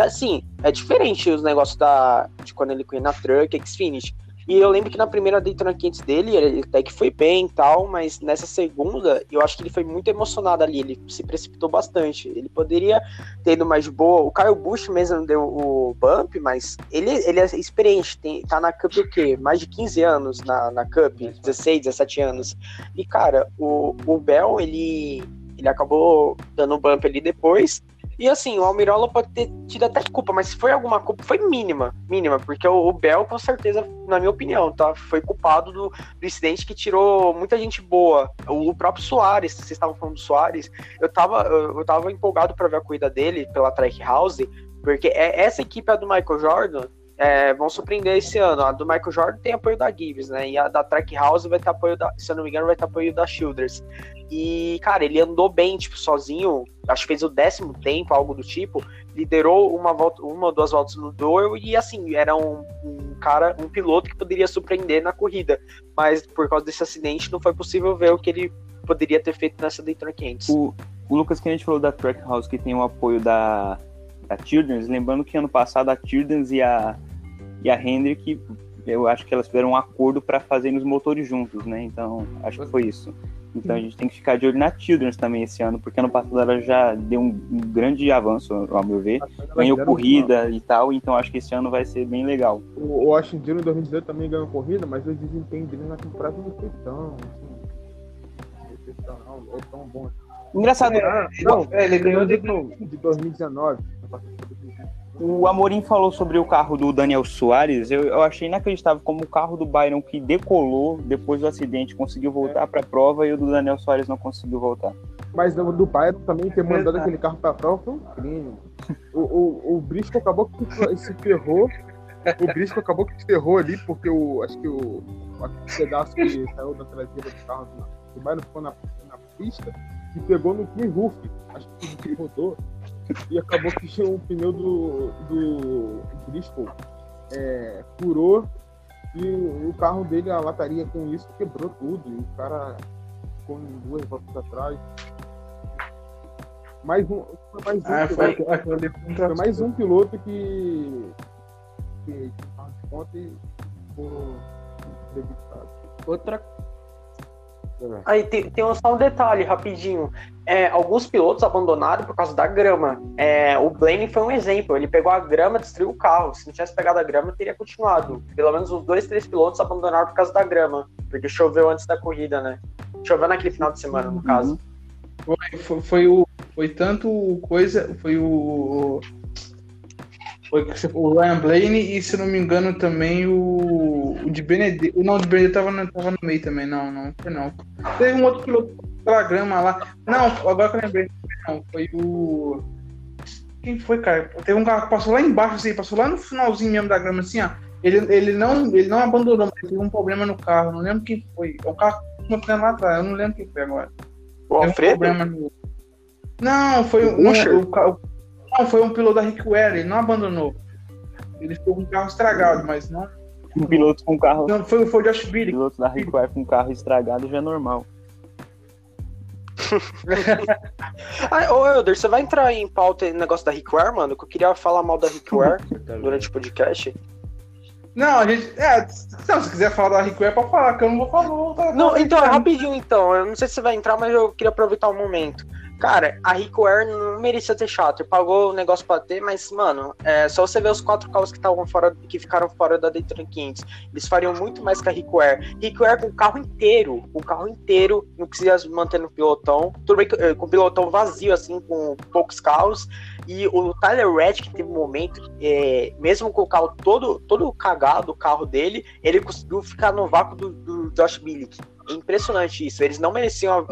assim, é diferente os negócios da, de quando ele corria na Truck, X-Finish. E eu lembro que na primeira Daytona 500 dele, ele até que foi bem e tal, mas nessa segunda, eu acho que ele foi muito emocionado ali, ele se precipitou bastante. Ele poderia ter ido mais de boa. O Kyle Busch mesmo deu o bump, mas ele, ele é experiente, tem, tá na Cup o quê? Mais de 15 anos na, na Cup, 16, 17 anos. E, cara, o, o Bell, ele, ele acabou dando o bump ali depois, e assim, o Almirola pode ter tido até culpa, mas se foi alguma culpa, foi mínima, mínima, porque o, o Bel, com certeza, na minha opinião, tá, foi culpado do, do incidente que tirou muita gente boa. O, o próprio Soares, vocês estavam falando do Soares, eu tava, eu, eu tava empolgado para ver a corrida dele pela Track House, porque é, essa equipe é do Michael Jordan, é, vão surpreender esse ano. A do Michael Jordan tem apoio da Gibbs, né? E a da Track House vai ter apoio da, se eu não me engano, vai ter apoio da Childers. E, cara, ele andou bem, tipo, sozinho. Acho que fez o décimo tempo, algo do tipo. Liderou uma volta, uma ou duas voltas no Doyle e, assim, era um, um, cara, um piloto que poderia surpreender na corrida. Mas por causa desse acidente, não foi possível ver o que ele poderia ter feito nessa Daytona 500. O, o Lucas, que a gente falou da Trackhouse, que tem o apoio da, da Children's, lembrando que ano passado a Children's e a, e a Hendrick, eu acho que elas fizeram um acordo para fazer os motores juntos, né? Então, acho que foi isso. Então a gente tem que ficar de olho na Children's também esse ano, porque ano passado ela já deu um, um grande avanço, ao meu ver. Ganhou corrida e tal, então acho que esse ano vai ser bem legal. O, o Austin Dillon em 2018 também ganhou corrida, mas o desempenho dele na temporada não foi tão, assim, não, tão bom. Engraçado. É, não, é, ele ganhou de, de 2019. O Amorim falou sobre o carro do Daniel Soares. Eu, eu, achei inacreditável como o carro do Byron que decolou depois do acidente conseguiu voltar é. para a prova e o do Daniel Soares não conseguiu voltar. Mas o do Byron também ter mandado aquele carro para a prova foi um crime. o, o, o Briscoe acabou que se ferrou o Briscoe acabou que se ferrou ali, porque o, acho que o aquele pedaço que saiu da traseira do carro do Byron ficou na, na pista e pegou no clean roof, acho que que rodou, e acabou que *laughs* o pneu do, do Briscoe é, furou e o carro dele, a lataria com isso, quebrou tudo. E o cara ficou em duas voltas atrás. Mais um, foi mais um, Ah, foi, piloto, foi foi mais um piloto que, que carro de ponta e ficou debitado. Outra. Aí tem, tem só um detalhe rapidinho. É, alguns pilotos abandonaram por causa da grama. É, o Blaney foi um exemplo. Ele pegou a grama, destruiu o carro. Se não tivesse pegado a grama, teria continuado. Pelo menos os dois, três pilotos abandonaram por causa da grama. Porque choveu antes da corrida, né? Choveu naquele final de semana, no caso. Foi, foi, foi o, foi tanto coisa, foi o foi o Ryan Blaney e se não me engano também o, o de Benedetto, não, o de Benedetto tava, no- tava no meio também, não, não foi não. Teve um outro piloto pela grama lá, não, agora que eu lembrei, não, foi o quem foi, cara? Teve um carro que passou lá embaixo, assim, passou lá no finalzinho mesmo da grama, assim, ó. Ele, ele, não, ele não abandonou, mas teve um problema no carro, não lembro quem foi. É um carro que eu lá atrás, eu não lembro quem foi agora. O um Alfredo? problema no- Não, foi O um, Usher? o, ca- não, foi um piloto da Rick Ware, ele não abandonou. Ele ficou com o carro estragado, mas não. Um piloto com carro. não foi, foi o Josh Billy. piloto da Require com carro estragado já é normal. *laughs* Ah, ô, Elder, você vai entrar em pauta em negócio da Rickware, mano? Que eu queria falar mal da Rickware *laughs* durante o podcast. Não, a gente. É, não, se quiser falar da Rick Ware, pode falar, que eu não vou falar. Não, da então, Ware. rapidinho então. Eu não sei se você vai entrar, mas eu queria aproveitar o momento. Cara, a Rickware não merecia ter chato. Pagou o negócio pra ter, mas, mano, é só você ver os quatro carros que estavam fora, que ficaram fora da Daytona 500. Eles fariam muito mais que a Rickware. Rickware com o carro inteiro, o carro inteiro, não precisa manter no pilotão. Tudo bem que, eh, com o pilotão vazio, assim, com poucos carros. E o Tyler Reddick teve um momento, é, mesmo com o carro todo, todo cagado, o carro dele, ele conseguiu ficar no vácuo do, do Josh Billick. Impressionante isso. Eles não mereciam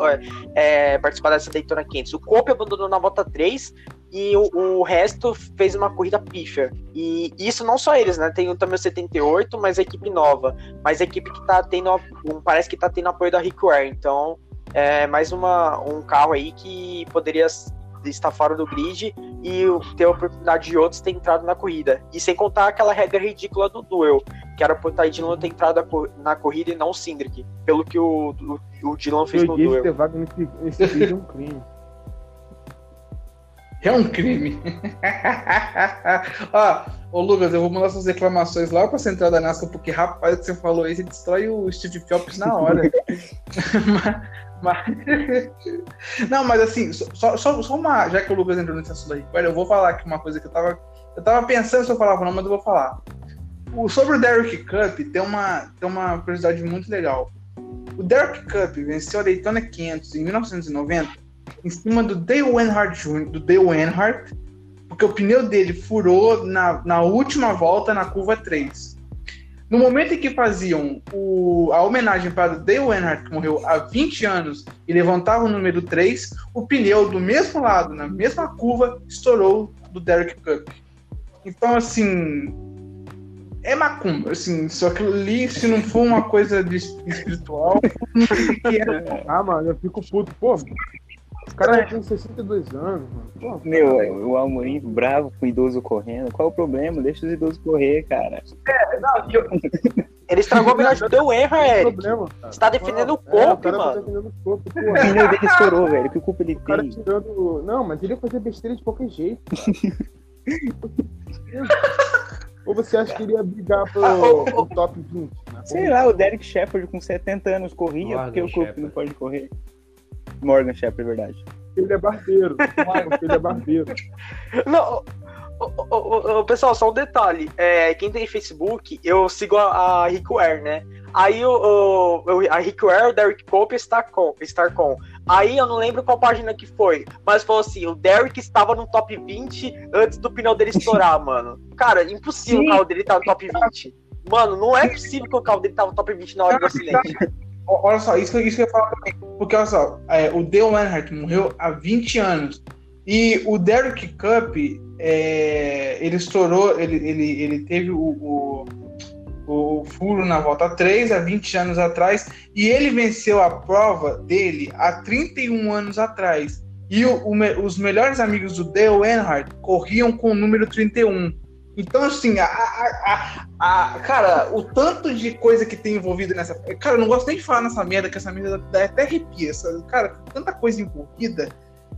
é, é, participar dessa Daytona 500. O Cope abandonou na volta 3 e o, o resto fez uma corrida pífia. E isso não só eles, né? Tem o também o 78, mas a equipe nova. Mas a equipe que tá tendo, parece que tá tendo apoio da Rickware. Então, é mais uma, um carro aí que poderia estar fora do grid e ter a oportunidade de outros ter entrado na corrida. E sem contar aquela regra ridícula do duel, que era pro Ty Dillon ter entrado na cor- na corrida e não o Cindric, pelo que o, o, o Dillon fez Eu no duel. ter vaga nesse, nesse vídeo é um crime. *laughs* É um crime. *laughs* Ó, ô Lucas, eu vou mandar suas reclamações lá pra central da NASCAR, porque rapaz, o que você falou aí, você destrói o Steve Jobs na hora. *laughs* mas, *laughs* Não, mas assim, só, só, só uma. Já que o Lucas entrou nesse assunto aí, eu vou falar aqui uma coisa que eu tava. Eu tava pensando se eu falava ou não, mas eu vou falar. O, sobre o Derek Cup, tem uma, tem uma curiosidade muito legal. O Derek Cup venceu a Daytona 500 em 1990 em cima do Dale Earnhardt Jr., do Dale Earnhardt, porque o pneu dele furou na, na última volta na curva 3. No momento em que faziam o- a homenagem para Dale Earnhardt, que morreu há 20 anos, e levantava o número 3, o pneu do mesmo lado, na mesma curva, estourou do Derek Cup. Então, assim, é macumba, assim, só que ali, se não for uma coisa de espiritual, que *laughs* é. Ah, mano, eu fico puto. Pô, o cara já tem 62 anos, mano. Pô, Meu, é, o Amorim bravo com o idoso correndo. Qual o problema? Deixa os idosos correr, cara. Ele estragou a homenagem do Não tem Eric. problema, cara. Você tá defendendo o É, Cope, cara tá mano. defendendo o Cope, pô. O pneu dele estourou, velho. Que culpa ele O cara tem? tirando. Não, mas ele ia fazer besteira de qualquer jeito. *laughs* Ou você acha que ele ia brigar pro, Ah, pro top 20? Né? Sei lá, o Derek Shepard com 70 anos corria, porque o Shepard. não pode correr. Morgan Shepard, é verdade. Ele é barbeiro. Ele é barbeiro. Não, ô, pessoal, só um detalhe. É, quem tem Facebook, eu sigo a, a Rickware, né? Aí o, o- o- a Rickware, o Derek Cope está com, estar com. Aí eu não lembro qual página que foi, mas falou assim: o Derek estava no top 20 antes do pneu dele estourar, *laughs* mano. Cara, impossível Sim. o carro dele estar no top 20. Mano, não é possível que o carro dele tava no top 20 na hora do acidente. Olha só, isso que, isso que eu ia falar também. Porque, olha só, é, o Dale Earnhardt morreu há 20 anos. E o Derek Cup, é, ele estourou, ele, ele, ele teve o, o, o furo na volta 3 há 20 anos atrás, e ele venceu a prova dele há 31 anos atrás. E o, o, os melhores amigos do Dale Earnhardt corriam com o número 31. Então, assim, a, a, a, a, cara, o tanto de coisa que tem envolvido nessa. Cara, eu não gosto nem de falar nessa merda, que essa merda dá até arrepia. Essa, cara, tanta coisa envolvida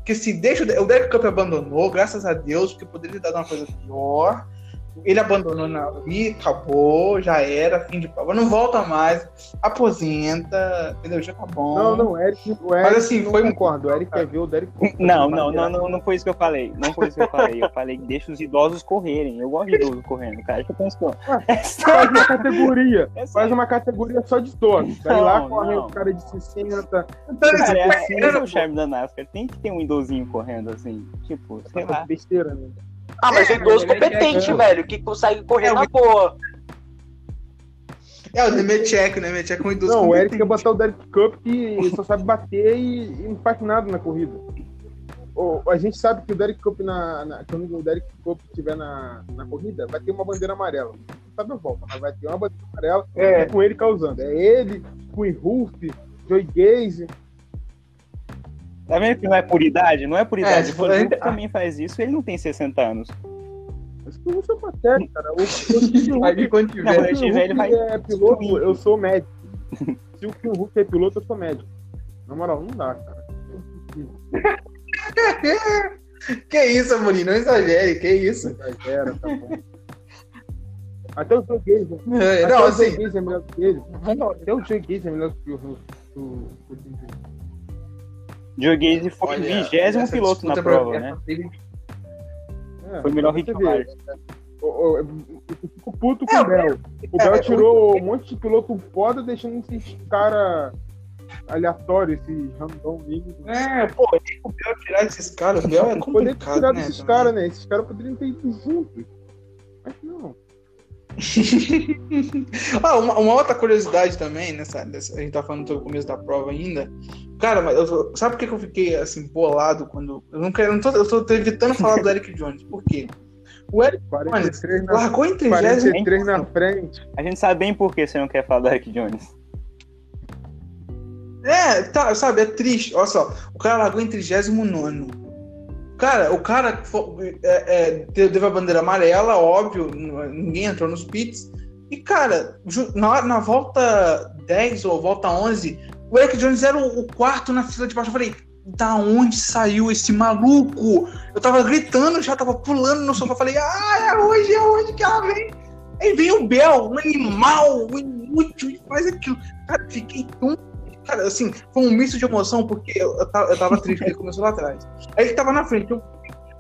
que se deixa. O Derek Cup abandonou, graças a Deus, porque poderia dado uma coisa pior ele abandonou na e acabou, já era, fim de prova, não volta mais, aposenta, entendeu? Já tá bom. Não, não, o Eric, o Eric Mas assim, não foi concordo, o Eric quer ver o Derek Não, não, não, não, não foi isso que eu falei. Não foi isso que eu falei. Eu falei que deixa os idosos correrem. Eu gosto de idosos correndo, cara. Que pensou? *laughs* É faz uma categoria. É faz uma categoria só de idosos. Aí lá corre o cara de 60. Cara, é assim, é o charme da NASCAR. Tem que ter um idosinho correndo assim. Tipo, sei lá. Besteira, né? Ah, mas é, um idoso competente, velho, que consegue correr é, na boa. É, o Nemechek, o Nemechek é um idoso Não, competente. o Eric quer botar o Derek Cup que só sabe bater e, e, não faz nada na corrida. O, a gente sabe que o Derek Cup, na, na, quando o Derek Cup estiver na, na corrida, vai ter uma bandeira amarela. Não sabe a volta, mas vai ter uma bandeira amarela é. com ele causando. É ele, Queen Roof, Joey Gaze, Tá vendo que não é por idade? Não é por idade. É, tipo, ele também faz isso, ele não tem 60 anos. Mas que eu sou patético, cara. O, o, quando tiver, tiver ele vai. é piloto, eu sou médico. Se o Kim Hulk é piloto, eu sou médico. Na moral, não dá, cara. que isso, Amorim? Não exagere, que isso? Exagera, tá bom. Até o Joe Gaze. É, não, o assim, Joe Gaze é melhor que ele. Até o Joe Gaze é melhor que o o Joe Gaze foi o vigésimo piloto na prova, né? É, foi o melhor ritmo. Eu fico puto com é, o Bel. O é, Bel tirou um monte de piloto foda, deixando esses caras aleatórios, esses random É, pô, o Bel tirar esses caras, o Bel é complicado, Poderia tirar né, esses caras, né? Esses caras poderiam ter ido juntos. Mas não. *laughs* ah, uma, uma, outra curiosidade também, nessa, nessa, a gente tá falando sobre o começo da prova ainda. Cara, mas eu, sabe por que eu fiquei assim, bolado quando. Eu não quero. Eu, não tô, eu tô evitando falar do Eric Jones. Por quê? O Eric Jones na, largou em 33 na frente. A gente sabe bem por que você não quer falar do Eric Jones. É, tá, sabe, é triste. Olha só, o cara largou em 39 Cara, o cara é, é, teve a bandeira amarela, óbvio, ninguém entrou nos pits. E, cara, na, na volta 10 ou volta 11, o Eric Jones era o, o quarto na fila de baixo. Eu falei, da onde saiu esse maluco? Eu tava gritando, já tava pulando no sofá. Falei, ah, é hoje, é hoje que ela vem. Aí vem o Bel, um animal, um inútil, faz aquilo. Cara, fiquei tão Cara, assim, foi um misto de emoção, porque eu, eu, tava, eu tava triste, ele começou lá atrás. Aí ele tava na frente, eu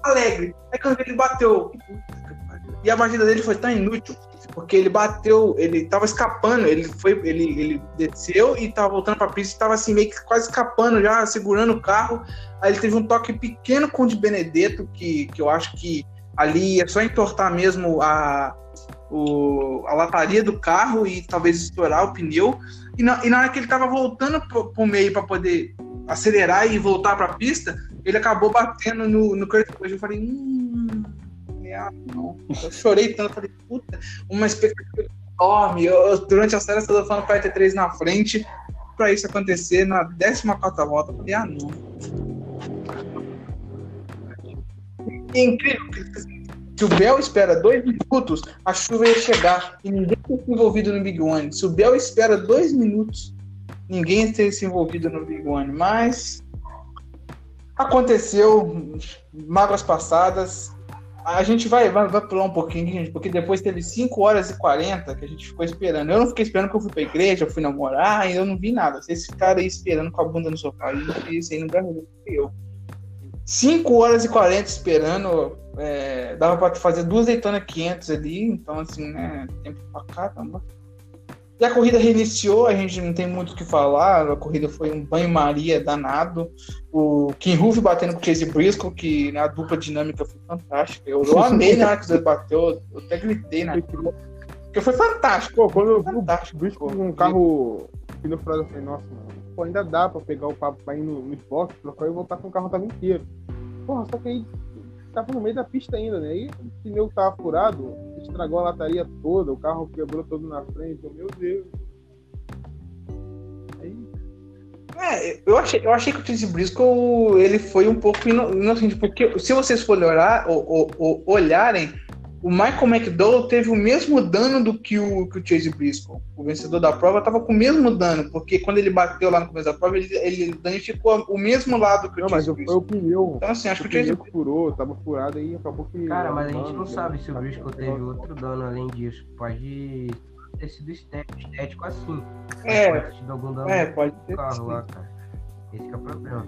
alegre. Aí quando ele bateu. E a batida dele foi tão inútil, porque ele bateu, ele tava escapando, ele foi, ele, ele desceu e tava voltando pra pista tava assim, meio que quase escapando, já segurando o carro. Aí ele teve um toque pequeno com o de Benedetto, que, que eu acho que ali é só entortar mesmo a, o, a lataria do carro e talvez estourar o pneu. E na, e na hora que ele estava voltando pro, pro meio para poder acelerar e voltar para a pista, ele acabou batendo no, no Kurt Busch. Eu falei, hum, é, não. Eu chorei tanto, falei, puta, uma expectativa enorme. Eu, durante a série, eu estava falando para ter três na frente, para isso acontecer na 14 volta. Eu falei, ah, não. É incrível, se o Bel espera dois minutos, a chuva ia chegar e ninguém ia se envolvido no Big One. Se o Bel espera dois minutos, ninguém ia ter se envolvido no Big One. Mas aconteceu, mágoas passadas. A gente vai, vai, vai pular um pouquinho, gente, porque depois teve 5 horas e 40 que a gente ficou esperando. Eu não fiquei esperando porque eu fui pra igreja, eu fui namorar e eu não vi nada. Vocês ficaram aí esperando com a bunda no sofá. E isso aí no Brasil eu. 5 horas e 40 esperando. É, dava para fazer duas Daytona 500 ali, então assim, né? Tempo pra caramba. E a corrida reiniciou, a gente não tem muito o que falar. A corrida foi um banho-maria danado. O Kim Ruff batendo com o Chase Briscoe, que na dupla dinâmica foi fantástica. Eu, eu amei na hora que os dois bateu, eu até gritei na Porque foi fantástico. Pô, quando eu vi o Briscoe com um carro furado, eu falei, nossa, mano, pô, ainda dá pra pegar o papo pra ir no, no esporte, trocar e voltar com o carro tava inteiro. porra, só que aí tava no meio da pista ainda, né? Aí o pneu tava furado, estragou a lataria toda, o carro quebrou todo na frente, meu Deus. Aí, É, eu achei, eu achei que o Chase Briscoe ele foi um pouco ino- inocente, porque se vocês forem olhar, ou, ou- ou olharem, o Michael McDowell teve o mesmo dano do que o, que o Chase Briscoe. O vencedor da prova estava com o mesmo dano, porque quando ele bateu lá no começo da prova, ele, ele danificou o mesmo lado que o não, mas Chase foi Briscoe. o pneu. Então, assim, acho o que o Chase que furou, tava furado aí acabou que. Cara, mas a gente não sabe se o Briscoe teve outro dano além disso. Pode ter sido estético, assim. É, Pode ter tido algum dano é, pode no ter. carro sim. lá, cara. Esse que é o problema.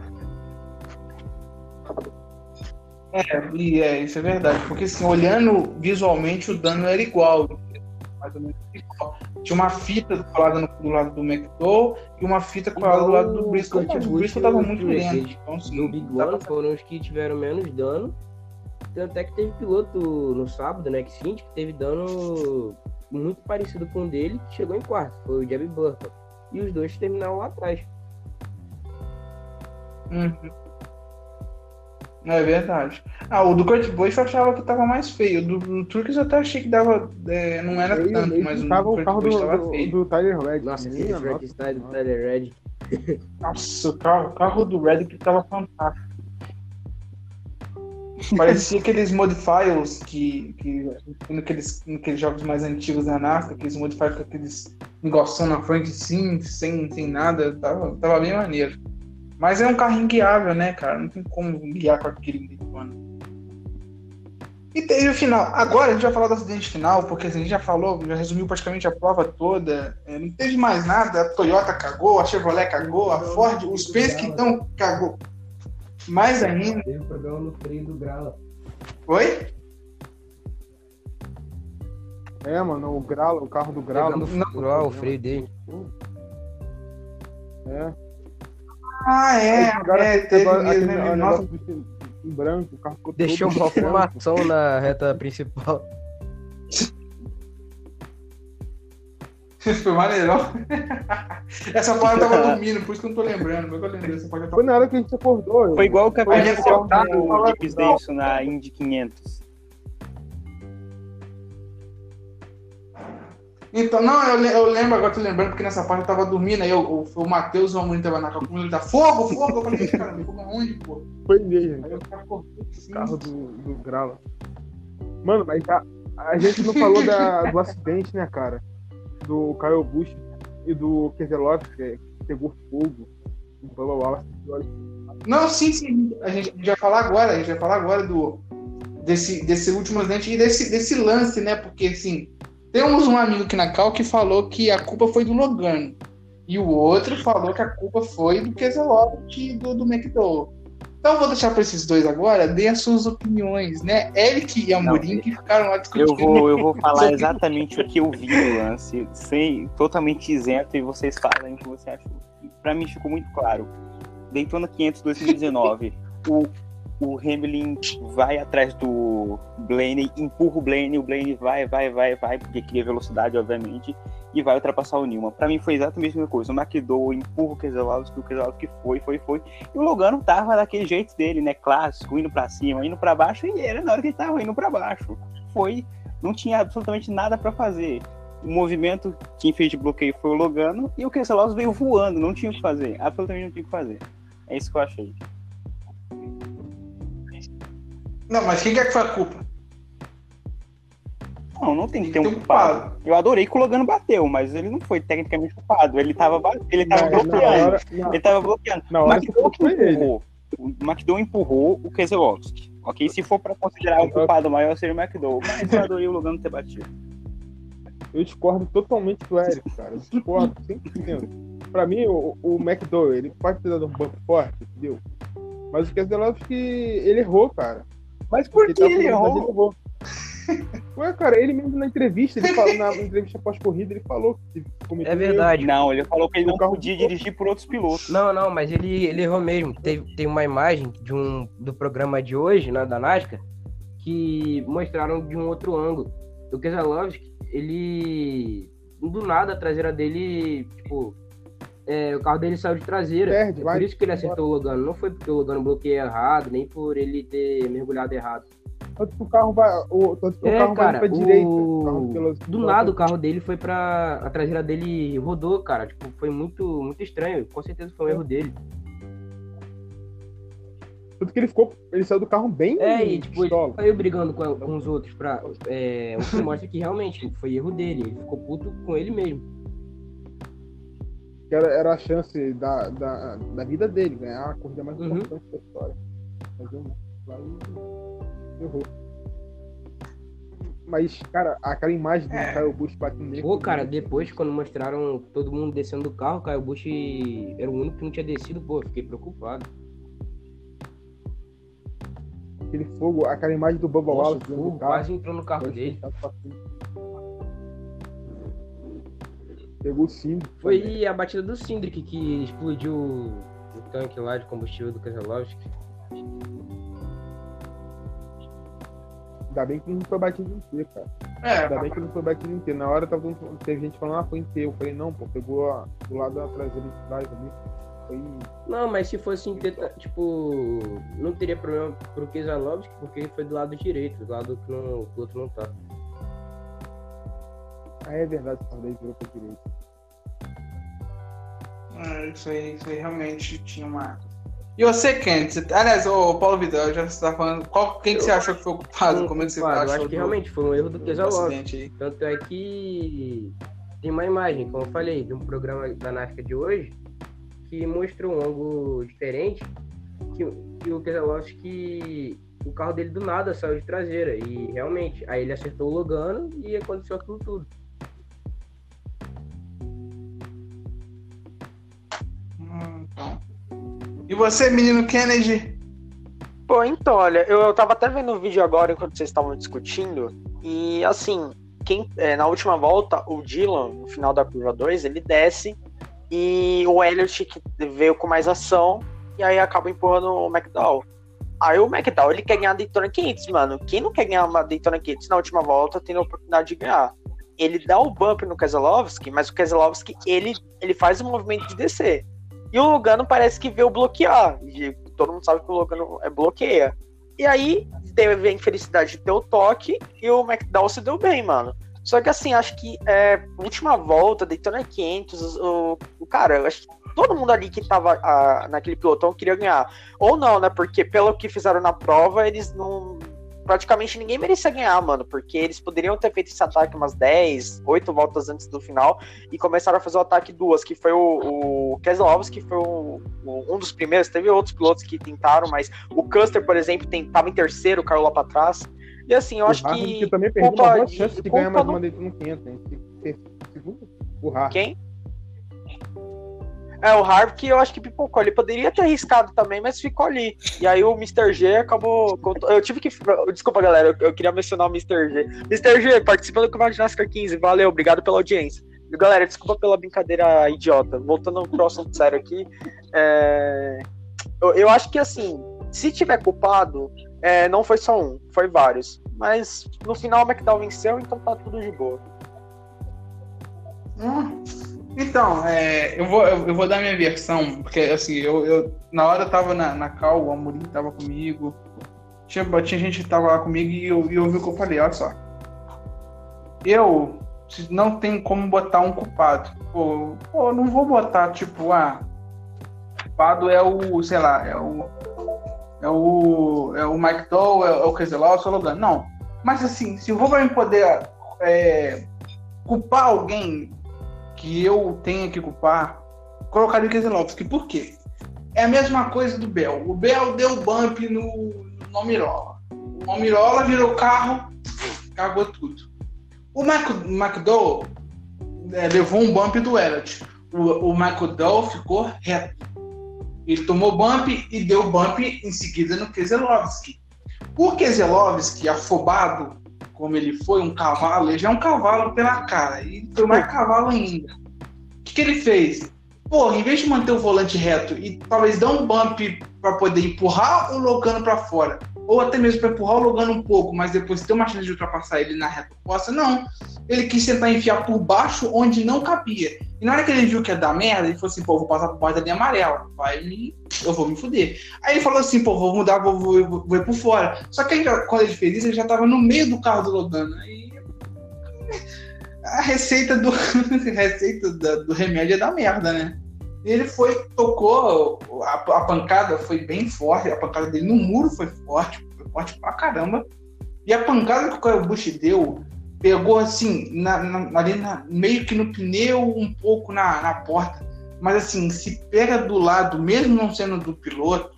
É, e é, isso é verdade, porque assim, olhando visualmente o dano era igual. Mais ou menos igual. Tinha uma fita colada no, do lado do McDowell e uma fita colada do lado do Briscoe. Mas o Briscoe tava muito lento. Então, assim, No Big One pra- foram os que tiveram menos dano. Tanto é que teve piloto no sábado, né? Que Cindy, que teve dano muito parecido com o dele, que chegou em quarto. Foi o Jeb Burton. E os dois terminaram lá atrás. Uhum. É verdade. Ah, o do Kurt Busch eu achava que tava mais feio. O do, do Turks eu até achei que dava. é, não era Aí, tanto, mas o do tava o carro do, tava do, feio. do Tyler Reddick. Nossa, Minha esse nossa freestyle do. Tyler Red. Nossa, o carro, o carro do Reddick tava fantástico. Parecia aqueles modifiers que, que naqueles, naqueles jogos mais antigos da NASCAR, aqueles modifiers com aqueles negocinho na frente sim, sem, sem nada, tava, tava bem maneiro. Mas é um carro inguiável, né, cara? Não tem como guiar com aquele mano. E teve o final. Agora a gente vai falar do acidente final, porque assim, a gente já falou, já resumiu praticamente a prova toda. É, não teve mais nada. A Toyota cagou, a Chevrolet cagou, a Ford, os Penske então cagou. Mais ainda. Teve problema no freio do Grala. Oi? É, mano, o Grala, o carro do Grala. Furou lá o freio dele. É. Ah, é. Agora é, teve mesmo. aquele né? Nossa, em branco, o carro ficou Deixou todo uma formação na reta principal. foi *laughs* maneirão. Essa parte eu tava *laughs* dormindo, por isso que eu não tô lembrando. Mas eu lembrei, essa parte eu Foi na hora que a gente acordou. Foi igual o que aconteceu recortado, com o Gibbs Davidson na Indy 500. Então, não, eu, eu lembro, agora tô lembrando, porque nessa parte eu tava dormindo, aí eu- o, o Matheus, o Amorim tava na calcula, ele tá fogo, fogo, eu falei, cara, fogo aonde, pô? Foi mesmo. Aí cara cortou assim. carro do, do Grala. Mano, mas a, a gente não falou da, do *laughs* acidente, né, cara? Do Kyle Busch e do Keselowski, que pegou fogo. Não, sim, sim, a gente, a gente vai falar agora, a gente vai falar agora do, desse, desse último acidente e desse, desse lance, né, porque, assim, temos um amigo aqui na Cal que falou que a culpa foi do Logano, e o outro falou que a culpa foi do Keselowski e do, do McDowell. Então eu vou deixar para esses dois agora, deem as suas opiniões, né? Eric e Amorim que ficaram lá discutindo. Eu vou, eu vou falar *laughs* exatamente o que eu vi no lance, sem, totalmente isento, e vocês falem o que você achou. Pra mim ficou muito claro. Daytona 500 2019, o, o Hamilton vai atrás do Blaney, empurra o Blaney, o Blaney vai, vai, vai, vai, porque cria velocidade, obviamente, e vai ultrapassar o Newman. Pra mim foi exatamente a mesma coisa. O McDowell empurra o Keselowski, o Keselowski foi, foi, foi. E o Logano tava daquele jeito dele, né? Clássico, indo pra cima, indo pra baixo, e era na hora que ele tava indo pra baixo. Foi, não tinha absolutamente nada pra fazer. O movimento, quem fez de bloqueio foi o Logano, e o Keselowski veio voando, não tinha o que fazer. Absolutamente não tinha o que fazer. É isso que eu achei. Não, mas quem que é que foi a culpa? Não, não tem que ter Tem um culpado. culpado. Eu adorei que o Logano bateu, mas ele não foi tecnicamente culpado. Ele tava, ele tava na bloqueando. hora- na- Ele tava bloqueando. Na O hora McDowell que que foi ele. empurrou. O McDowell empurrou o Keselowski. Ok? Se for pra considerar um culpado maior, seria o McDowell. Mas eu adorei o Logano ter batido. Eu discordo totalmente do Érico, cara. Eu discordo 100%. Pra mim, o, o McDowell, ele pode ter dado um bump forte, entendeu? Mas o Keselowski, ele errou, cara. Mas por que tava ele errou? *laughs* Ué, cara, ele mesmo na entrevista, ele falou, na entrevista pós-corrida, ele falou que cometeu É verdade. Não, ele falou que ele não O carro podia ficou- dirigir por outros pilotos. Não, não, mas ele, ele errou mesmo. Teve, tem uma imagem de um, do programa de hoje, né, da NASCAR, que mostraram de um outro ângulo. O Keselowski, ele. Do nada, a traseira dele, tipo, é, o carro dele saiu de traseira. Perde, É vai. por isso que ele acertou o Logano. Não foi porque o Logano bloqueou errado, nem por ele ter mergulhado errado. Tanto que o carro vai. O, tanto que o É, carro cara, vai pra o- direita. o pelo- Do nada o carro dele foi pra. A traseira dele rodou, cara. Tipo, foi muito, muito estranho. Com certeza foi um erro dele. Tanto que ele ficou. Ele saiu do carro bem. É, e tipo, ele pistola. saiu brigando com, com os outros pra. É, o que mostra que realmente foi erro dele. Ele ficou puto com ele mesmo. Que era, era a chance da, da, da vida dele, ganhar a corrida mais Uhum. importante da história. Mas eu lá errou. Mas, cara, aquela imagem do É. Kyle Busch batendo nele. Pô, cara, depois quando mostraram todo mundo descendo do carro, o Caio Bush era o único que não tinha descido, pô, fiquei preocupado. Aquele fogo, aquela imagem do Bubba Wallace quase entrou no carro dele. fechado Pegou o símbolo. Foi a batida do Sindrick que explodiu o tanque lá de combustível do Keselowski. Ainda bem que não foi batido inteiro, cara. É, Ainda bem que não foi batido inteiro. Na hora tava, teve gente falando, ah, foi inteiro. Eu falei, não, pô, pegou a- do lado da traseira de trás ali. Foi. Não, mas se fosse inteiro, tipo, não teria problema pro Keselowski, porque ele foi do lado direito, do lado que, não, que o outro não tá. Ah, é verdade, o dele virou pra direita. É, isso aí, isso aí realmente tinha uma. E você, Kent? Você- Aliás, o Paulo Vidal, já que você tá falando, qual, quem que você achou que foi o culpado? Como é que você Culpado, achou Eu acho que do- realmente foi um erro do aí? Tanto é que tem uma imagem, como eu falei, de um programa da NASCAR de hoje, que mostrou um ângulo diferente, que, que o Keselowski, o carro dele do nada saiu de traseira, e realmente, aí ele acertou o Logano e aconteceu aquilo tudo. E você, menino Kennedy? Pô, então, olha, eu, eu tava até vendo o vídeo agora enquanto vocês estavam discutindo, e assim, quem, é, na última volta, o Dylan, no final da curva 2, ele desce e o Elliott que veio com mais ação, e aí acaba empurrando o McDowell. Aí o McDowell, ele quer ganhar a Daytona 500, mano. Quem não quer ganhar uma Daytona 500 na última volta tem a oportunidade de ganhar. Ele dá o bump no Keselowski, mas o Keselowski, ele, ele faz o movimento de descer. E o Logano parece que veio bloquear. E todo mundo sabe que o Logano é bloqueia. E aí teve a infelicidade de ter o toque e o McDowell se deu bem, mano. Só que assim, acho que é, última volta, Daytona 500, o, o cara, acho que todo mundo ali que tava ah, naquele pelotão queria ganhar. Ou não, né? Porque pelo que fizeram na prova, eles não. Praticamente ninguém merecia ganhar, mano. Porque eles poderiam ter feito esse ataque umas 10, 8 voltas antes do final e começaram a fazer o ataque duas, que foi o, o Keselowski, que foi o- o- um dos primeiros. Teve outros pilotos que tentaram, mas o Custer, por exemplo, tentava em terceiro, caiu lá pra trás. E assim, eu acho o Harvick que. também perdeu uma boa de- chance de culpa ganhar mais não- uma Daytona 500, hein? Segundo. O. Quem? É, o Harvick eu acho que pipocou. Ele poderia ter arriscado também, mas ficou ali. E aí o Mr. G acabou. Eu tive que. Desculpa, galera, eu, queria mencionar o Mr. G. Mr. G, participando do Campeonato de NASCAR 15. Valeu, obrigado pela audiência. Galera, desculpa pela brincadeira idiota. Voltando pro assunto sério aqui. é, Eu, eu acho que assim, se tiver culpado, é, não foi só um, foi vários. Mas no final o McDowell venceu, então tá tudo de boa. Hum, Então, é, eu, vou, eu, vou dar minha versão, porque assim, eu, eu na hora eu tava na, na cal, o Amorim tava comigo, tinha, tinha gente que tava lá comigo e eu, e eu vi o que eu falei, olha só. Eu não tenho como botar um culpado. Pô, pô, não vou botar, tipo, ah, culpado é o, sei lá, é o. É o. É o Mike Doe, é o Keselowski, é o Logan. Não. Mas assim, se eu vou mim poder é, culpar alguém que eu tenha que culpar, colocaria o Keselowski. Por quê? É a mesma coisa do Bell. O Bell deu bump no, no Almirola. O Almirola virou carro, cagou tudo. O McDowell é, levou um bump do Elliott. O, o McDowell ficou reto. Ele tomou bump e deu bump em seguida no Keselowski. O Keselowski, afobado, como ele foi um cavalo, ele já é um cavalo pela cara. E foi mais cavalo ainda. O que, que ele fez? Pô, em vez de manter o volante reto e talvez dar um bump para poder empurrar o Logano para fora, ou até mesmo para empurrar o Logan um pouco, mas depois ter uma chance de ultrapassar ele na reta oposta, não. Ele quis tentar enfiar por baixo onde não cabia. E na hora que ele viu que ia dar merda, ele falou assim, pô, vou passar por baixo da linha amarela, vai me... eu vou me fuder. Aí ele falou assim, pô, vou mudar, vou, vou, vou, vou ir por fora. Só que aí, quando ele fez isso, ele já tava no meio do carro do Logan. Aí a receita do *laughs* a receita do remédio é da merda, né? Ele foi, tocou, a, a, pancada foi bem forte, a pancada dele no muro foi forte, foi forte pra caramba. E a pancada que o Kyle Busch deu, pegou assim, na, na, ali na, meio que no pneu, um pouco na, na porta. Mas assim, se pega do lado, mesmo não sendo do piloto,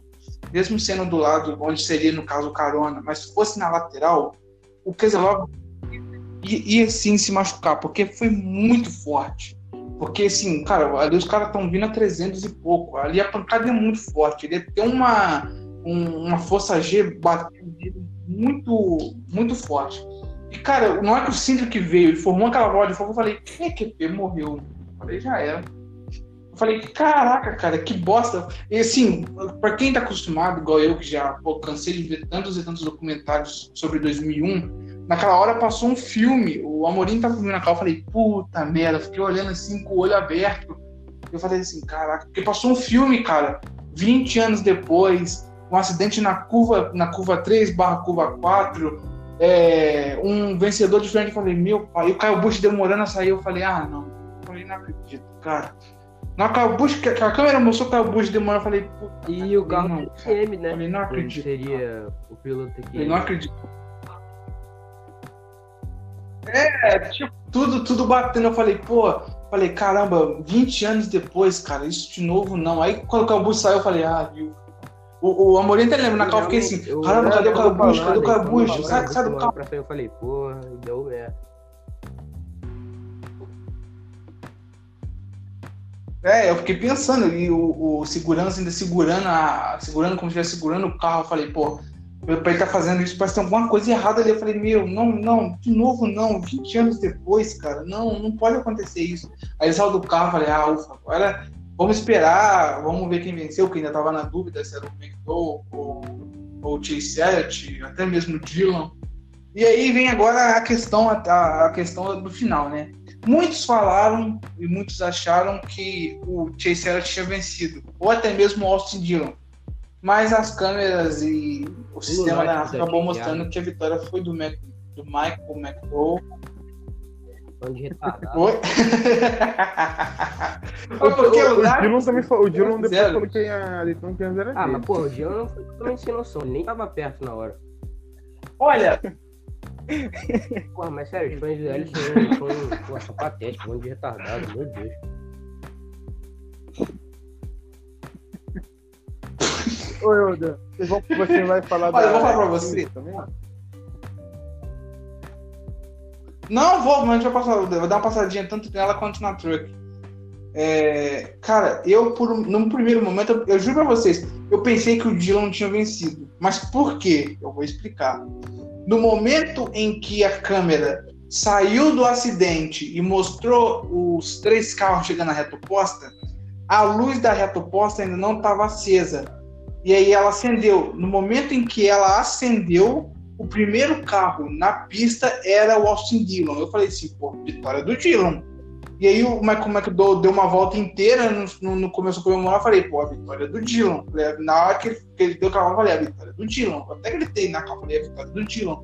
mesmo sendo do lado onde seria, no caso, o carona, mas se fosse na lateral, o Keselov ia sim se machucar, porque foi muito forte. Porque, assim, cara, ali os caras estão vindo a 300 e pouco. Ali a pancada é muito forte. Ele tem uma, um, uma força G batendo muito, muito forte. E, cara, na hora que o Cindric veio e formou aquela bola de fogo, eu falei, QP morreu. Eu falei, já era. Eu falei, caraca, cara, que bosta. E assim, pra quem tá acostumado, igual eu, que já pô, cansei de ver tantos e tantos documentários sobre 2001, Naquela hora passou um filme, o Amorim tava comigo na cara, eu falei, puta merda, fiquei olhando assim com o olho aberto. Eu falei assim, caraca, porque passou um filme, cara, 20 anos depois, um acidente na curva, na curva 3 barra curva 4, é, um vencedor diferente, eu falei, meu pai, e o Caio Bush demorando a sair, eu falei, ah, não. Eu falei, não acredito, cara. Na Caio Bush, que a câmera mostrou o Caio Bush demorando, eu falei, E o carro não, né? Eu falei, não acredito. Seria o piloto aqui. Eu falei, não acredito. É, tipo, tudo, tudo batendo. Eu falei, pô, falei, caramba, 20 anos depois, cara, isso de novo não. Aí quando o Calbucci saiu, eu falei, ah, viu. O, o Amorim até lembra, na cal eu fiquei assim, caramba, cadê o Calbucci? Cadê o Calbucci? Sai, sai do carro. Eu falei, porra, deu merda. É, eu fiquei pensando, e o, o segurança ainda segurando, a, segurando como se estivesse segurando o carro, eu falei, pô, meu pai tá fazendo isso, parece que tem alguma coisa errada ali. Eu falei, meu, não, não, de novo não, 20 anos depois, cara, não, não pode acontecer isso. Aí ele saiu do carro, falei, ah, ufa, agora vamos esperar, vamos ver quem venceu, que ainda tava na dúvida se era o McDowell ou, ou o Chase Elliott, até mesmo o Dylan. E aí vem agora a questão, a, a questão do final, né? Muitos falaram e muitos acharam que o Chase Elliott tinha vencido, ou até mesmo o Austin Dillon. Mas as câmeras e o sistema da NASA acabou mostrando que a vitória foi do, Mac, do Michael McDowell. Onde retardado. Oi? *laughs* *laughs* o, o, o Dylan também falou, o Dylan depois zero. falou que a Daytona tinha zero Ah, mas pô, o Dylan não foi totalmente sem noção, nem tava perto na hora. Olha, Porra, mas sério, os fãs do L são, patéticos, um de retardado, meu Deus. Oi, Oda, você vai falar Olha, eu vou falar pra você. Também? Não, vou, mas a gente vai passar, vou dar uma passadinha tanto nela quanto na truck. É, cara, eu, por, num primeiro momento, eu, eu juro pra vocês, eu pensei que o Dylan tinha vencido. Mas por quê? Eu vou explicar. No momento em que a câmera saiu do acidente e mostrou os três carros chegando na reta oposta, a luz da reta oposta ainda não estava acesa. E aí ela acendeu. No momento em que ela acendeu, o primeiro carro na pista era o Austin Dillon. Eu falei assim, pô, vitória do Dillon. E aí o Michael McDowell deu uma volta inteira no, no, começo do comemorar, eu falei, pô, a vitória do Dillon. Na hora que ele, que ele deu aquela volta, eu falei, a vitória do Dillon. Eu até gritei na capa, falei, a vitória do Dillon.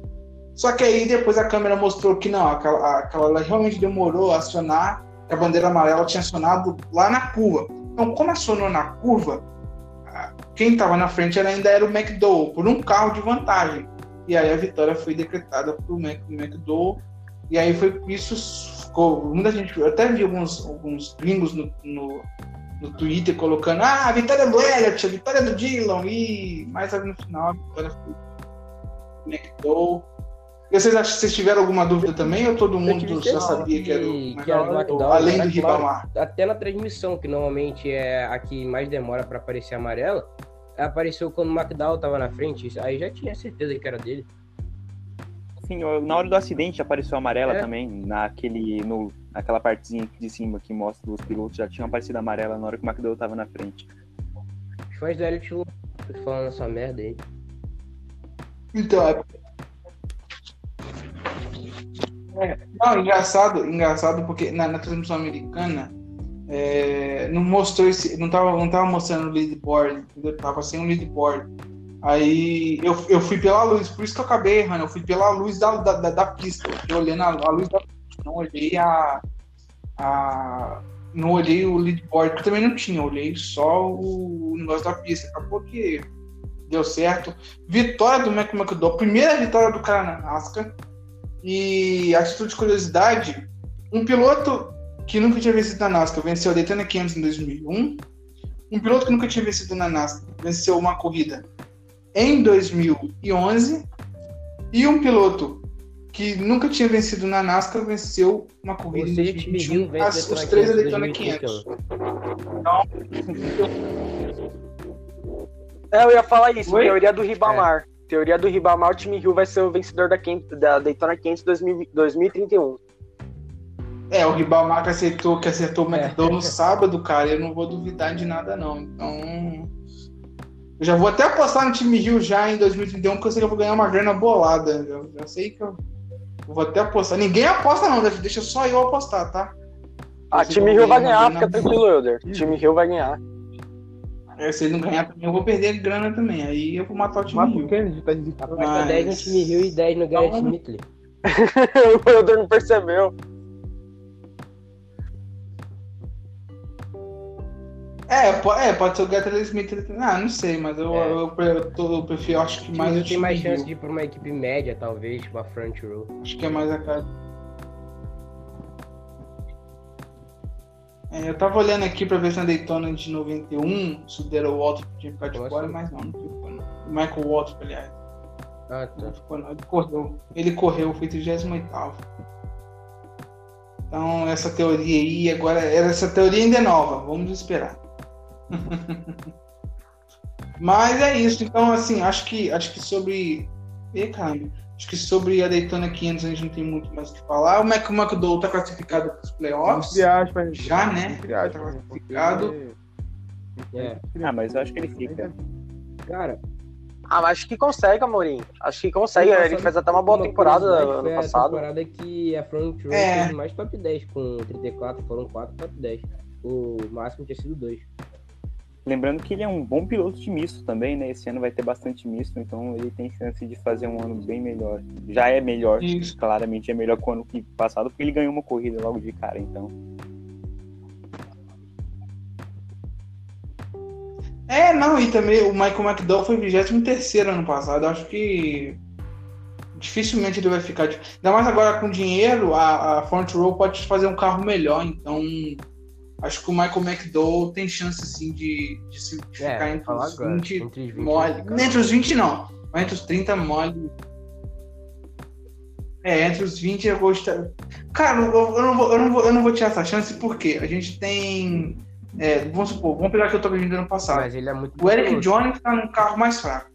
Só que aí depois a câmera mostrou que não, aquela, aquela ela realmente demorou a acionar, que a bandeira amarela tinha acionado lá na curva. Então, como acionou na curva, quem estava na frente ainda era o McDowell, por um carro de vantagem. E aí a vitória foi decretada para o McDowell. E aí foi isso. Ficou, muita gente. Eu até vi alguns, alguns gringos no, no, no Twitter colocando: ah, a vitória do Elliott, a vitória do Dillon. E mais no final a vitória foi do McDowell. E vocês, acham, vocês tiveram alguma dúvida também ou todo mundo já sabia que era o, que era McDowell, além do Ribamar? Até na transmissão, que normalmente é a que mais demora para aparecer amarela, apareceu quando o McDowell tava na frente, aí já tinha certeza que era dele. Sim, na hora do acidente apareceu amarela é. também, naquele, no, naquela partezinha de cima que mostra os pilotos, já tinha aparecido amarela na hora que o McDowell tava na frente. Os fãs do Elliot falando essa merda aí. Então, é. É, Não, engraçado, engraçado porque na, na transmissão americana é, não mostrou esse. Não tava, não tava mostrando o leadboard, entendeu? Tava sem o leadboard. Aí eu, eu fui pela luz, por isso que eu acabei errando. Eu fui pela luz da, da, da, da pista. Eu olhando a, a luz da pista, não olhei a. a não olhei o leadboard, que também não tinha, olhei só o negócio da pista. Acabou que deu certo. Vitória do Mac McDowell, primeira vitória do cara na NASCAR. E a título de curiosidade, um piloto que nunca tinha vencido na NASCAR venceu a Daytona 500 em 2001. Um piloto que nunca tinha vencido na NASCAR venceu uma corrida em 2011. E um piloto que nunca tinha vencido na NASCAR venceu uma corrida Ou em seja, time 2021. Rio vence As, os três da 500 Daytona 2031. 500. É, eu ia falar isso, Oi? teoria do Ribamar. Teoria do Ribamar, o time Rio vai ser o vencedor da, 500 da Daytona 500 2000 2031. É, o Ribamar que acertou, que acertou o É. McDowell no sábado, cara, eu não vou duvidar de nada, não. Então. Eu já vou até apostar no time Rio já em 2031, porque eu sei que eu vou ganhar uma grana bolada. Eu já sei que eu, eu vou até apostar. Ninguém aposta, não, deixa- deixa só eu apostar, tá? Ah, time Rio vai ganhar fica grana tranquilo, Euler. Time Rio vai ganhar. É, se ele não ganhar também, eu vou perder grana também. Aí eu vou matar o time Marco Rio. Kennedy tá desesperado. Vai Mas- ter 10 no time Rio e 10 no Garrett Então- Smithley. *laughs* o Euler não percebeu. É, po- é, pode ser o Gabriel Smith. Ah, não sei, mas eu, É. eu, eu, eu tô- eu prefiro, acho que mais o tem mais chance de ir pra uma equipe média, talvez, tipo a front row. Acho que é mais a cara. É, eu tava olhando aqui pra ver se na Daytona de 91 se o Daryl Walter podia ficar de fora, mas não, não ficou não. O Michael Walter, aliás, Ah, tá. não ficou não. Ele correu, ele correu, foi 38 Então essa teoria aí, agora, essa teoria ainda é nova, vamos esperar. *laughs* mas é isso, então assim, acho que, acho que sobre... Ih, caramba. Acho que sobre a Daytona 500 a gente não tem muito mais o que falar. O Mac McDowell está classificado para os playoffs. Entre aspas. Já, né? Entre aspas. Tá né? classificado. Porque- É. Ah, mas eu acho que ele fica. Cara, Ah, mas acho que consegue, Amorim. Acho que consegue. ano Ele fez até uma boa temporada curiosidade, ano foi passado. A temporada que a front row É. fez mais top 10 com 34, foram 4 top 10. O máximo tinha sido 2. Lembrando que ele é um bom piloto de misto também, né? Esse ano vai ter bastante misto, então ele tem chance de fazer um ano bem melhor. Já é melhor, Isso. claramente é melhor que o ano que passado, porque ele ganhou uma corrida logo de cara, então. É, não, e também o Michael McDowell foi 23 ano passado. Acho que dificilmente ele vai ficar. Ainda mais agora com dinheiro, a, a Front Row pode fazer um carro melhor. Então, acho que o Michael McDowell tem chance assim de, de se É, ficar entre os agora. 20 Entre os 20 mole. ficar. Entre os 20 não, mas entre os 30 mole. É, entre os 20 eu vou estar. Cara, eu, eu não vou, eu, não vou, eu não vou tirar essa chance porque a gente tem. é, vamos supor, vamos pegar que eu tô vendo ano passado. Mas ele é muito O Eric. Jones tá num carro mais fraco.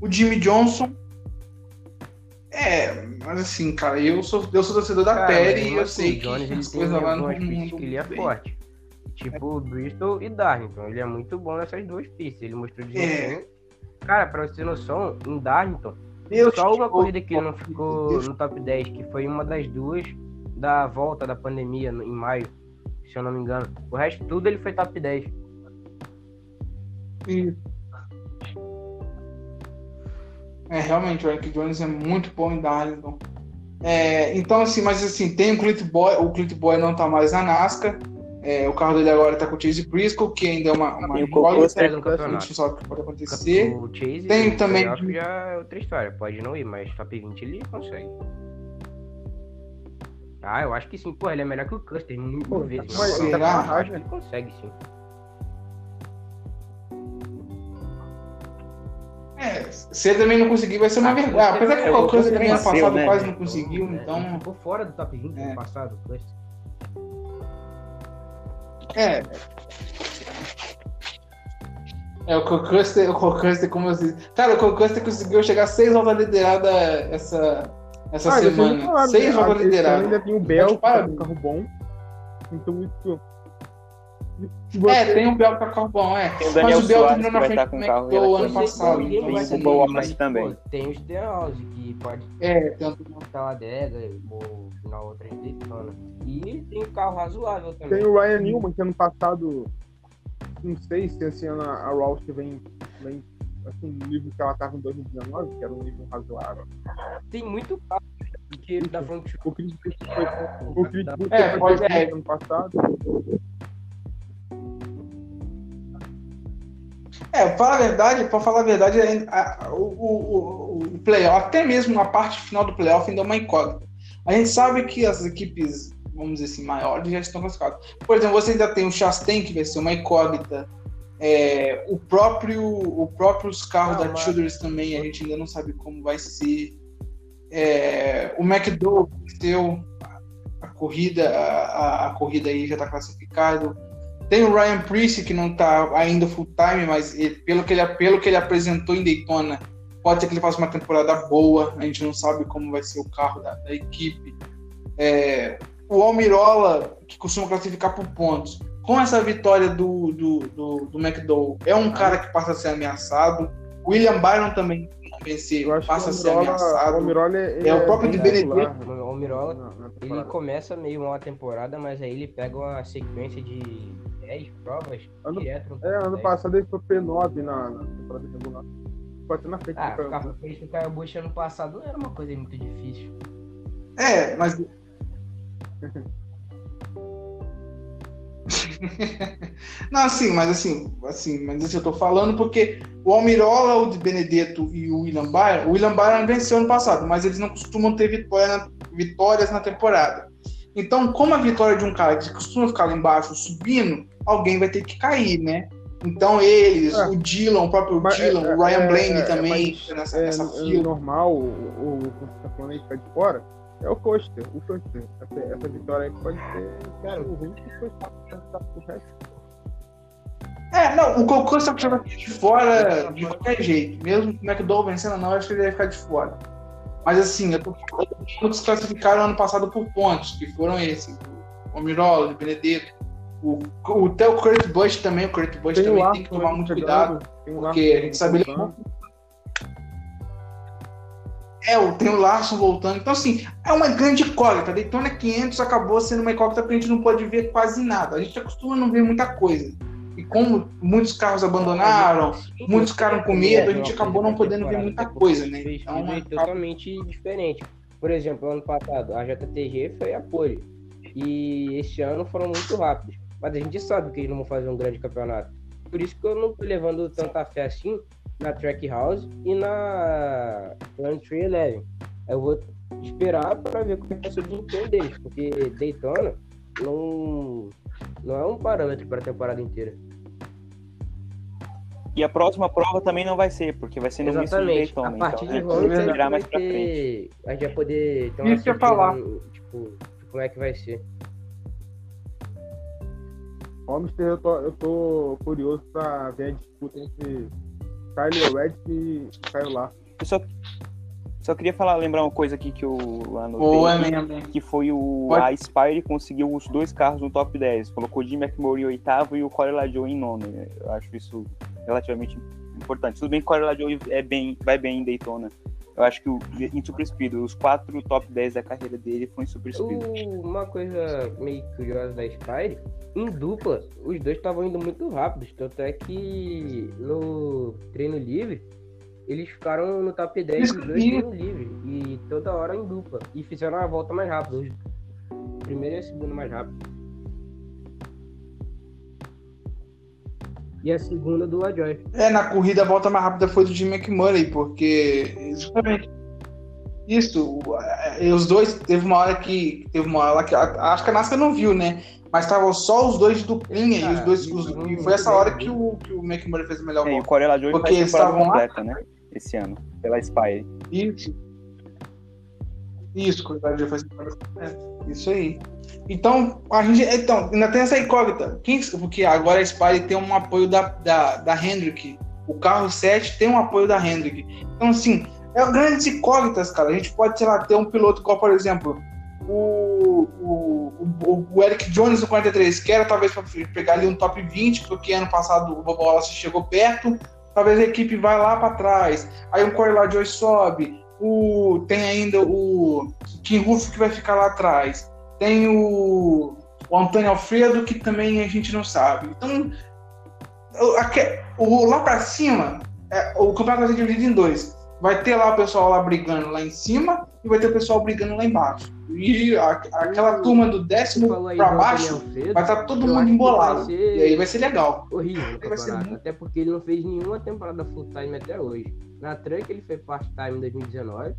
O Jimmy Johnson. É, mas assim, cara, eu sou, eu sou torcedor da Perry e eu assim, sei o que Jones, ele coisas lá não- que ele é bem. forte. Tipo Bristol e Darlington. Ele é muito bom nessas duas pistas. Ele mostrou desempenho. Cara, pra você ter noção, em Darlington, Eu só uma tipo, corrida que ele não ficou no top 10, que foi uma das duas da volta da pandemia no- em maio, se eu não me engano. O resto tudo ele foi top 10. É, realmente, o Eric Jones é muito bom em Darlington. É, então, assim, mas assim, tem o Clint Boy, o Clint Boy não tá mais na NASCAR. É, o carro dele agora tá com o Chase Briscoe, que ainda é uma, uma o incógnita, a gente não sabe o que pode acontecer. O Chase Tem também- já é outra história. Pode não ir, mas top 20 ele consegue. Ah, eu acho que sim. Pô, ele é melhor que o Custer, mil Pô, vezes. mas tá que ele consegue sim. É, se ele também não conseguir, vai ser uma Ah, vergonha. Apesar que é, o Cocô Custer também ano passado né? quase não conseguiu, É, então. Ele ficou fora do top 20 É. ano passado, o Custer. É. É, o Cocuster, o Cocuster, como eu disse. Cara, o Cocuster conseguiu chegar seis voltas liderada essa, essa Ah, semana. falar, seis né? voltas lideradas. Ainda tem o Bel, que tá um carro bom. Então isso. Você- É, tem o Bel com carro bom, é. Tem o Daniel Mas o Bel Soares terminou que na vai frente estar com o carro McDowell ano passado. Então, Tem o Boa mas, também. pô, tem o Stenhouse, que pode é, tem um- estar lá adega ou na outra de Daytona. E tem um carro razoável também. Tem o Ryan Newman, que ano passado, não sei se esse ano a Roush vem, vem assim, no nível que ela estava em 2019, que era um nível razoável. Tem muito carro que da front O Chris Buescher foi, o Chris É, falar a verdade, pra falar a verdade, a- a- o, o, o- playoff, até mesmo a parte final do playoff ainda é uma incógnita. A gente sabe que as equipes, vamos dizer assim, maiores já estão classificadas. Por exemplo, você ainda tem o Chastain, que vai ser uma incógnita. É, o próprio, o próprios carros Não, da mas- também, a gente ainda não sabe como vai ser. É, o McDowell venceu a corrida, a- a corrida aí já está classificado. Tem o Ryan Priest, que não está ainda full time, mas ele- pelo, que ele, pelo que ele apresentou em Daytona, pode ser que ele faça uma temporada boa. A gente não sabe como vai ser o carro da, da equipe. É, o Almirola, que costuma classificar por pontos, com essa vitória do, do, do, do McDowell, é um cara que passa a ser ameaçado. William Byron também vencer, Eu acho passa a ser ameaçado. Almirola ele É, o próprio bem de Benedetto. titular O Almirola, ele começa meio mal a temporada, mas aí ele pega uma sequência de 10 provas Ano- direto É, ano 10. passado ele foi P9 na, na temporada regular. Ficou até na frente Ah, do Caio ficar Busch. frente com o Caio Bush ano passado não era uma coisa muito difícil. É, mas. *laughs* Não, assim, mas assim, assim, mas isso eu tô falando porque o Almirola, o de Benedetto e o William Byron, o William Byron venceu ano passado, mas eles não costumam ter vitória vitórias na temporada. Então, como a vitória de um cara que costuma ficar lá embaixo subindo, alguém vai ter que cair, né? Então eles, É. o Dylan, o próprio Mas, Dylan, é, o Ryan é, Blaney é, também nessa, É, nessa é fila. normal, o, o, o que você tá falando aí ficar de fora, é o Coaster, o Coaster. Essa, essa vitória aí pode ser, cara, o ruim que foi o resto. É, não, o Cocô está ficar de fora de qualquer jeito. Mesmo com o McDowell vencendo, não, acho que ele vai ficar de fora. Mas assim, eu tô falando que se classificaram ano passado por pontos, que foram esses. O Mirola, o Benedetto. O, o, até o Kurt Busch também, o Kurt Busch Tem também tem que tomar muito chegando, cuidado. porque a gente sabe ele- voltando. É, tem o Larson voltando. Então, assim, é uma grande incógnita. Daytona 500 acabou sendo uma incógnita porque a gente não pode ver quase nada. A gente acostuma não ver muita coisa. E como muitos carros abandonaram, muitos ficaram com medo, a gente acabou não podendo ver muita coisa, né? Então, acaba- totalmente diferente. Por exemplo, ano passado, a JTG foi a pole. E esse ano foram muito rápidos. Mas a gente sabe que eles não vão fazer um grande campeonato. Por isso que eu não tô levando tanta fé assim na Track House e na Tree Eleven. Eu vou esperar para ver como é que vai ser o desempenho deles, porque Daytona não, não é um parâmetro para a temporada inteira. E a próxima prova também não vai ser, porque vai ser no início de Exatamente. Daytona. a partir então, de né, Rollins vai a mais vai pra frente. ter. A gente vai poder ter uma Isso eu falar. Tipo, de como é que vai ser. Homestead, eu tô, eu tô curioso pra ver a disputa entre Tyler Red e Kyle Larson. Eu só, só queria falar, lembrar uma coisa aqui que eu anotei. Aqui, mesmo. que foi o Pode- a Spire conseguiu os dois carros no top 10. Colocou o Jim McMurray em oitavo e o Corey LaJoe em nono. Eu acho isso relativamente importante. Tudo bem que o Corey LaJoe é bem, vai bem em Daytona. Eu acho que o, em Super Speed, os quatro top 10 da carreira dele foi em Super Speed. Uma coisa meio curiosa da Spire, em dupla, os dois estavam indo muito rápidos. Tanto é que no treino livre, eles ficaram no top 10 Isso dos dois que- treinos livres. E toda hora em dupla. E fizeram a volta mais rápida. Primeiro e a segunda mais rápido. E a segunda do LaJoy. É, na corrida a volta mais rápida foi do Jim McMurray, porque justamente isso, o- é, os dois, teve uma hora que, teve uma hora lá que, acho que a NASCAR não viu, né, mas estavam só os dois de duplinha, e os Cara, dois, e os- e foi essa hora né? que o, que o McMurray fez a melhor É, e o volta. Corey LaJoe Porque eles estavam lá? completa, né? Esse ano, pela Spire. Isso. Isso, faz é, Isso aí. Então, a gente. Então, ainda tem essa incógnita. Quem, porque agora a Spire tem um apoio da, da, da Hendrick. O carro 7 tem um apoio da Hendrick. Então, assim, é grandes incógnitas, cara. A gente pode, sei lá, ter um piloto igual, por exemplo, o, o, o, o Eric Jones no 43, que era talvez para pegar ali um top 20, porque ano passado o Bobo Wallace chegou perto, talvez a equipe vai lá para trás. Aí um Corey LaJoy sobe, o, tem ainda o Kim Ruff que vai ficar lá atrás, tem o, o Antônio Alfredo que também a gente não sabe. Então, o, o lá para cima, é, o campeonato vai ser dividido em dois. Vai ter lá o pessoal lá brigando lá em cima e vai ter o pessoal brigando lá embaixo. E a, aquela turma do décimo para baixo vai estar tá todo mundo embolado. E aí vai ser legal. Horrível muito... Até porque ele não fez nenhuma temporada full time até hoje. Na Truck ele foi part-time em 2019,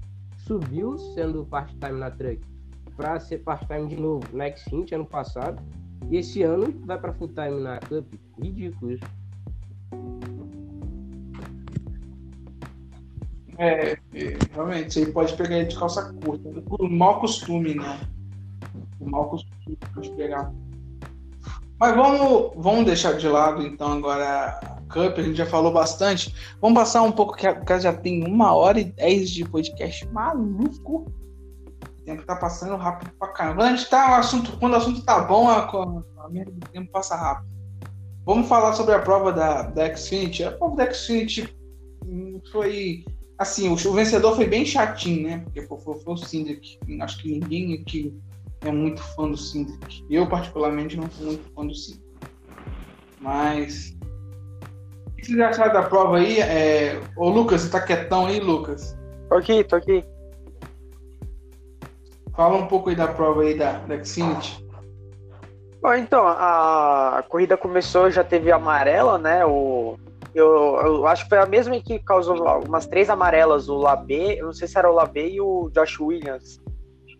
subiu sendo part-time na Truck para ser part-time de novo na Xfinity ano passado. E esse ano vai para full-time na Cup. Ridículo isso. É, realmente, aí pode pegar ele de calça curta. O mau costume, né? O mau costume pode pegar. Mas vamos, vamos deixar de lado então agora a Cup, a gente já falou bastante. Vamos passar um pouco, que já tem uma hora e dez de podcast maluco. O tempo tá passando rápido pra caramba. Quando, a gente tá, o assunto, quando o assunto tá bom, a, a merda do tempo passa rápido. Vamos falar sobre a prova da, da Xfinity. A prova da Xfinity foi Assim, o, o vencedor foi bem chatinho, né? Porque foi, foi, foi o Cindric. Acho que ninguém aqui é muito fã do Cindric. Eu, particularmente, não sou muito fã do Cindric. Mas. O que vocês acharam da prova aí? É... Ô, Lucas, você tá quietão aí, Lucas? Tô aqui, tô aqui. Fala um pouco aí da prova aí da, da. Bom, então, a corrida começou, já teve amarela, né? O, eu, eu, acho que foi a mesma que causou umas três amarelas, o Labé, eu não sei se era o Labé e o Josh Williams.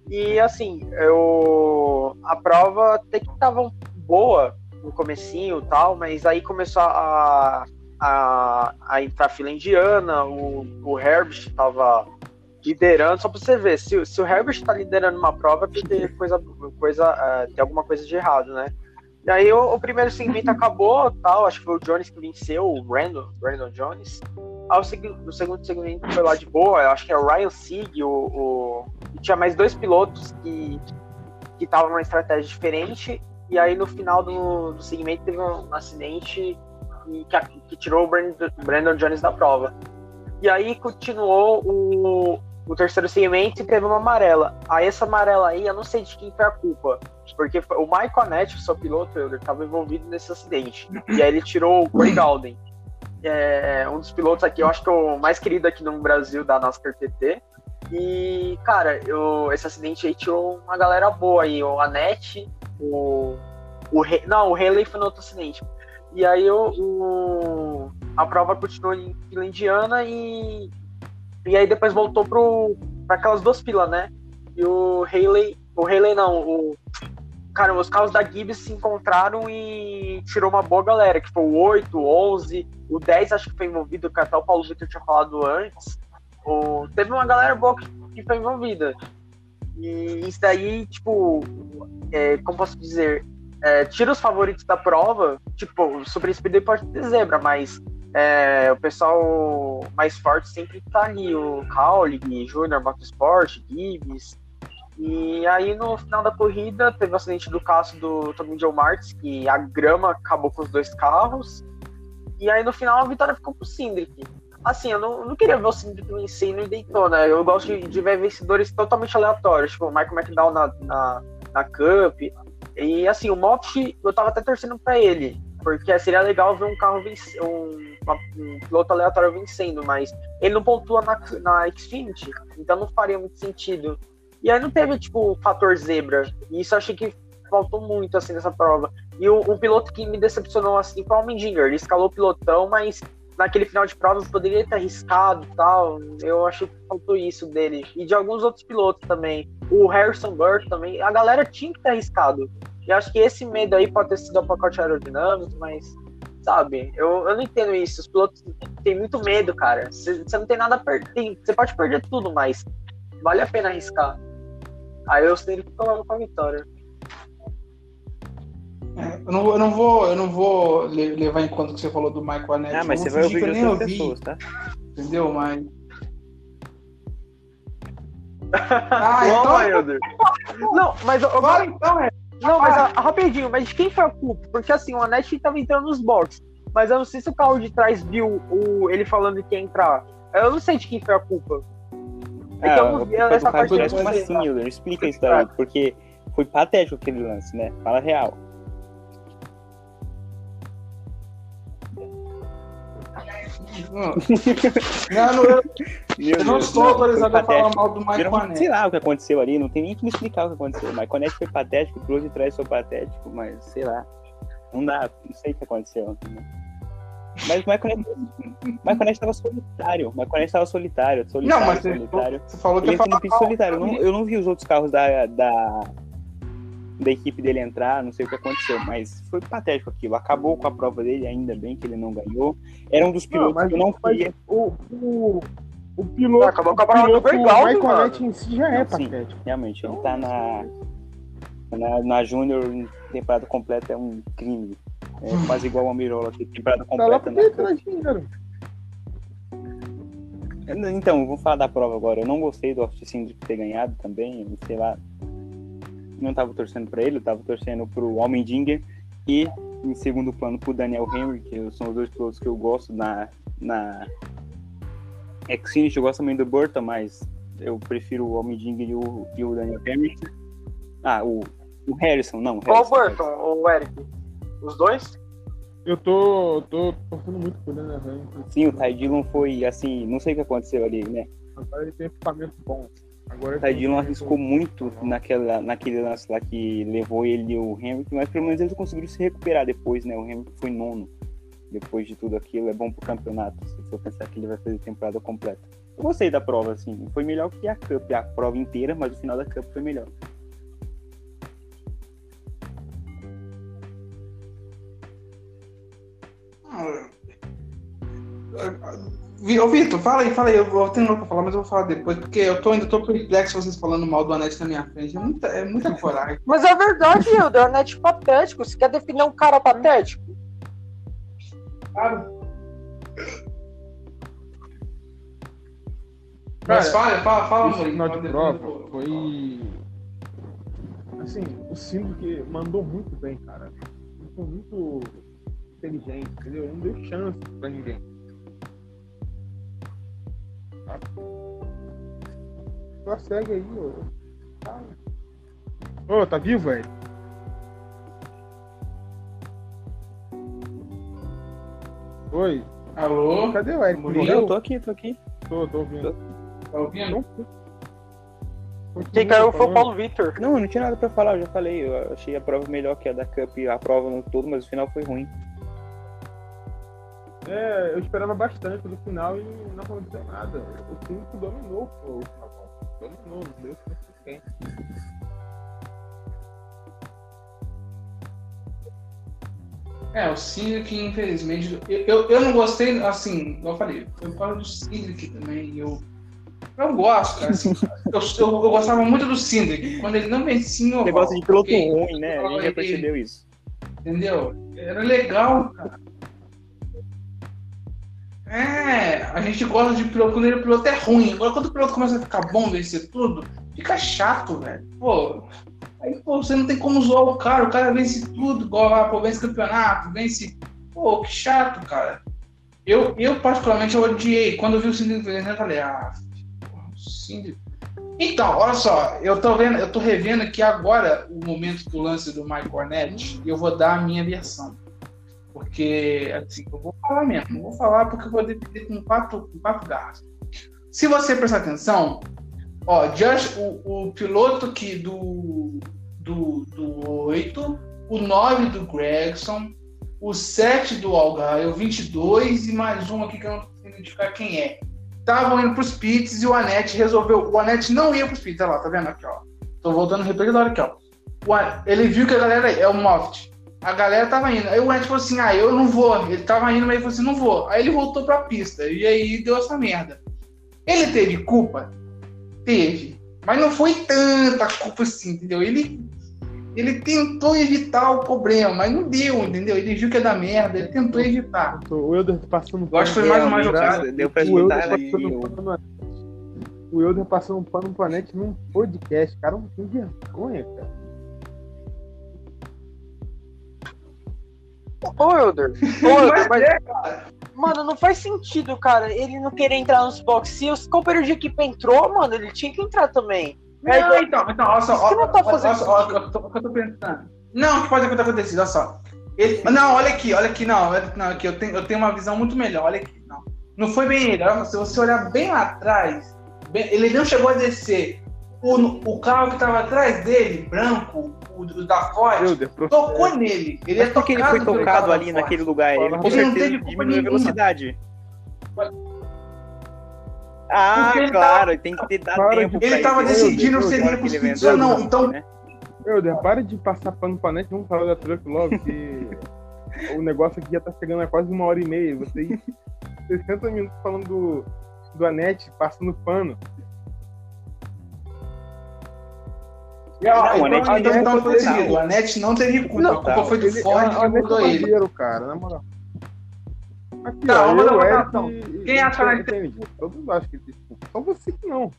E assim, eu a prova até que tava boa no comecinho e tal, mas aí começou a, a, a entrar fila indiana, o, o Herbert tava liderando, só pra você ver, se, se o Herbert tá liderando uma prova, tem, coisa, coisa, uh, tem alguma coisa de errado, né? E aí o, o, primeiro segmento acabou, tal, acho que foi o Jones que venceu, o Brandon, Brandon Jones. Aí o, o segundo segmento foi lá de boa, acho que é o Ryan Sieg, o, o, tinha mais dois pilotos que que estavam numa estratégia diferente. E aí no final do, do segmento teve um, acidente que, que, tirou o Brandon, Brandon Jones da prova. E aí continuou o, o terceiro segmento teve uma amarela. Aí essa amarela aí, eu não sei de quem foi a culpa. Porque o Michael Anetti, seu piloto, ele estava envolvido nesse acidente. E aí ele tirou o Corey Galden. É um dos pilotos aqui, eu acho que é o mais querido aqui no Brasil da NASCAR TT. E, cara, eu, esse acidente aí tirou uma galera boa aí. O Anetti, o. o não, o Haley foi no outro acidente. E aí o, o a prova continuou em indiana e e aí depois voltou para aquelas duas filas, né? E o Haley, o Haley não, o cara, os carros da Gibbs se encontraram e tirou uma boa galera, que foi o 8, o 11, o 10 acho que foi envolvido, que até o Paulo Vitor tinha falado antes. O, teve uma galera boa que, que foi envolvida. E isso daí, tipo, é, como posso dizer, é, tira os favoritos da prova, tipo, o Super Speedway pode ter zebra, mas é, o pessoal mais forte sempre tá ali, o Cowling, Junior Motorsport, Gibbs. E aí no final da corrida teve o acidente do caso do Tommy Joe Martins, que a grama acabou com os dois carros. E aí no final a vitória ficou pro Cindric. Assim, eu não, eu não queria ver o Cindric vencer no Daytona. Eu gosto de, de, ver vencedores totalmente aleatórios, tipo o Michael McDowell na, na, na Cup. E assim, o Moffitt, eu tava até torcendo pra ele, porque seria legal ver um carro vencer, um um piloto aleatório vencendo, mas ele não pontua na, na Xfinity, então não faria muito sentido. E aí não teve, tipo, o fator zebra. E isso eu achei que faltou muito, assim, nessa prova. E o, um piloto que me decepcionou, assim, foi o Mendinger. Ele escalou o pilotão, mas naquele final de prova poderia ter arriscado tal. Eu achei que faltou isso dele. E de alguns outros pilotos também. O Harrison Burke também. A galera tinha que ter arriscado. E acho que esse medo aí pode ter sido o pacote aerodinâmico, mas sabe? Eu, eu não entendo isso. Os pilotos têm muito medo, cara. Você não tem nada a perder. Você pode perder tudo, mas vale a pena arriscar. Aí eu sempre fico com a vitória. É, eu, não, eu, não, vou, eu não vou levar em conta o que você falou do Michael Anetti. Ah, mas você vai ouvir outras pessoas, tá? Entendeu? Mas. *laughs* Ah, então. Não, mas eu, fala então, é. Não, mas ah, rapidinho, mas de quem foi a culpa? Porque assim, o Anete tava entrando nos boxes. Mas eu não sei se o carro de trás viu o, ele falando que ia entrar. Eu não sei de quem foi a culpa. É que eu não vi essa parte como assim? Explica isso daí, porque foi patético aquele lance, né? Fala real. Não, não, eu, Meu eu não Deus, estou foi autorizado a falar mal do Geralmente, Anete. sei lá o que aconteceu ali, não tem nem como explicar o que aconteceu. O Nett foi patético, o de trás foi patético, mas sei lá. Não dá, não sei o que aconteceu. Mas o Michael Nett, o Michael Nett tava solitário. O Michael Nett tava solitário, solitário, Não, mas solitário. você falou que Ele ia falar pit solitário. Eu não, eu não vi os outros carros da, da, da equipe dele entrar, não sei o que aconteceu, mas foi patético aquilo. Acabou com a prova dele, ainda bem que ele não ganhou. Era um dos pilotos mas- que eu não queria. o, o, o piloto. Acabou com a o parada do Bergaldo, Michael mano. Anete em si já é Não, sim. patético. Realmente, ele tá na, na, na Júnior em temporada completa é um crime. É quase igual ao Mirola, ter temporada Tá lá completa. traz dinheiro. Então, vou falar da prova agora. Eu não gostei do Austin Cindric ter ganhado também, sei lá. Não tava torcendo pra ele, eu tava torcendo pro Almendinger e, em segundo plano, pro Daniel Henry, que são os dois pilotos que eu gosto na, na Xfinity. Eu gosto também do Burton, mas eu prefiro o Almendinger e o, e o Daniel Henry. Ah, o, o Harrison, não. Qual o Harrison, Burton ou o Eric? Os dois? Eu tô, tô torcendo muito por né, velho? Sim, o Ty Dillon foi assim, não sei o que aconteceu ali, né? Agora ele tem equipamento bom. Agora Dillon arriscou muito naquela, naquele lance lá que levou ele e o Hamilton, mas pelo menos eles conseguiram se recuperar depois, né? O Hamilton foi nono. Depois de tudo aquilo, é bom pro campeonato, se for pensar que ele vai fazer temporada completa. Eu gostei da prova, assim. Foi melhor que a Cup, a prova inteira, mas o final da Cup foi melhor. Vi- Ô, Vitor, fala aí, fala aí. Eu vou ter pra falar, mas eu vou falar depois, porque eu tô, ainda tô perplexo vocês falando mal do Anete na minha frente. É muita, é muita coragem. *laughs* Mas é verdade, Hilder, o Anete patético. Você quer definir um cara patético? Cara, mas fala, fala, fala, Esse Amorim. final de prova foi. Assim, o Sindrick mandou muito bem, cara. Ele foi muito inteligente, entendeu? Não deu chance pra ninguém. Tá? Só segue aí, ô. Tá. Ô, tá vivo, velho? Oi, Alô? cadê o Eric? Morreu? Eu tô aqui, tô aqui. Tô, tô ouvindo. Tá ouvindo? Quem caiu foi o Paulo Vitor. Não, eu não tinha nada pra falar, eu já falei. Eu achei a prova melhor que a da Cup, a prova no todo, mas o final foi ruim. É, eu esperava bastante no final e não aconteceu nada. O time dominou pô, o final. Dominou, não deu quem. É, o Cindric, infelizmente. Eu, eu, eu não gostei, assim, igual eu falei, eu falo do Cindric também. Eu, eu gosto, cara. Assim, eu, eu, eu gostava muito do Cindric. Quando ele não vencia Negócio de piloto ruim, né? A gente já percebeu isso. Entendeu? Era legal, cara. É, a gente gosta de piloto quando ele, piloto é ruim. Agora, quando o piloto começa a ficar bom, vencer tudo, fica chato, velho. Pô, aí pô, você não tem como zoar o cara. O cara vence tudo, igual lá, pô, vence campeonato, vence. Pô, que chato, cara. Eu, eu particularmente, eu odiei. Quando eu vi o Cindy Villeneuve, eu falei, ah, Cindy. Então, olha só, eu tô vendo, eu tô revendo aqui agora o momento do lance do Mike Cornett e eu vou dar a minha versão. Porque, assim, eu vou falar mesmo, vou falar porque eu vou defender com quatro, com quatro garras. Se você prestar atenção, ó, Just, o, o piloto aqui do, do, do 8, o 9 do Gregson, o 7 do Algaio, o 22 e mais um aqui que eu não consigo identificar quem é. Estavam indo pros pits e o Anete resolveu. O Anete não ia pros pits, olha lá, tá vendo aqui, ó. Tô voltando o repetidor aqui, ó. O An- ele viu que a galera é o Moft. A galera tava indo. Aí o Anete falou assim: ah, eu não vou. Ele tava indo, mas ele falou assim: não vou. Aí ele voltou pra pista. E aí deu essa merda. Ele teve culpa? Teve. Mas não foi tanta culpa assim, entendeu? Ele, ele tentou evitar o problema, mas não deu, entendeu? Ele viu que ia dar merda, ele tentou evitar. O Elder passando Eu acho que foi mais uma pano, jogada, deu pra O Elder escutar ali, passando o- pano no- o Euler passando um pano pro Anete num podcast. Cara, não tem vergonha, cara. Ô, Elder, ô, Elder, mas... Mano, não faz sentido, cara, ele não querer entrar nos box. Se os companheiros de equipe entrou, mano, ele tinha que entrar também. Não, então, então, olha só, Isso que olha, não tá fazendo só, olha, o que eu tô- o que eu tô pensando. Não, o que pode ter acontecido, olha só. Ele- não, olha aqui, olha aqui, não, olha- não, aqui, eu tenho, eu tenho uma visão muito melhor, olha aqui, não. Não foi bem ele, olha, se você olhar bem lá atrás, bem- ele não chegou a descer. O, o carro que tava atrás dele, branco, o, o da Ford, tocou nele. Ele é porque ele foi tocado ali naquele lugar, ele com Ele não certeza teve culpa diminuiu a velocidade. Ah, Porque claro, tem que ter Para tempo Ele tava Meu decidindo Deus, se ele ia conseguir inventou, ou não. Então, né? Euler, para de passar pano pra Anete. Vamos falar da truck logo, que o negócio aqui já tá chegando a quase uma hora e meia. Vocês *laughs* 60 minutos falando do, do Anete, passando pano. Não, o então, Anete então, tem então, culpa foi decidido. total. O Anete não teve culpa. Não, a culpa foi do Ele, Ford a, que a é mudou ele. bandeiro, cara, na moral. Aqui, Tá, ó, vamos eu, dar Eric votação. e- Quem e- acha que a e- Anete- Kennedy. Todos acham que ele tem culpa. Só você que não.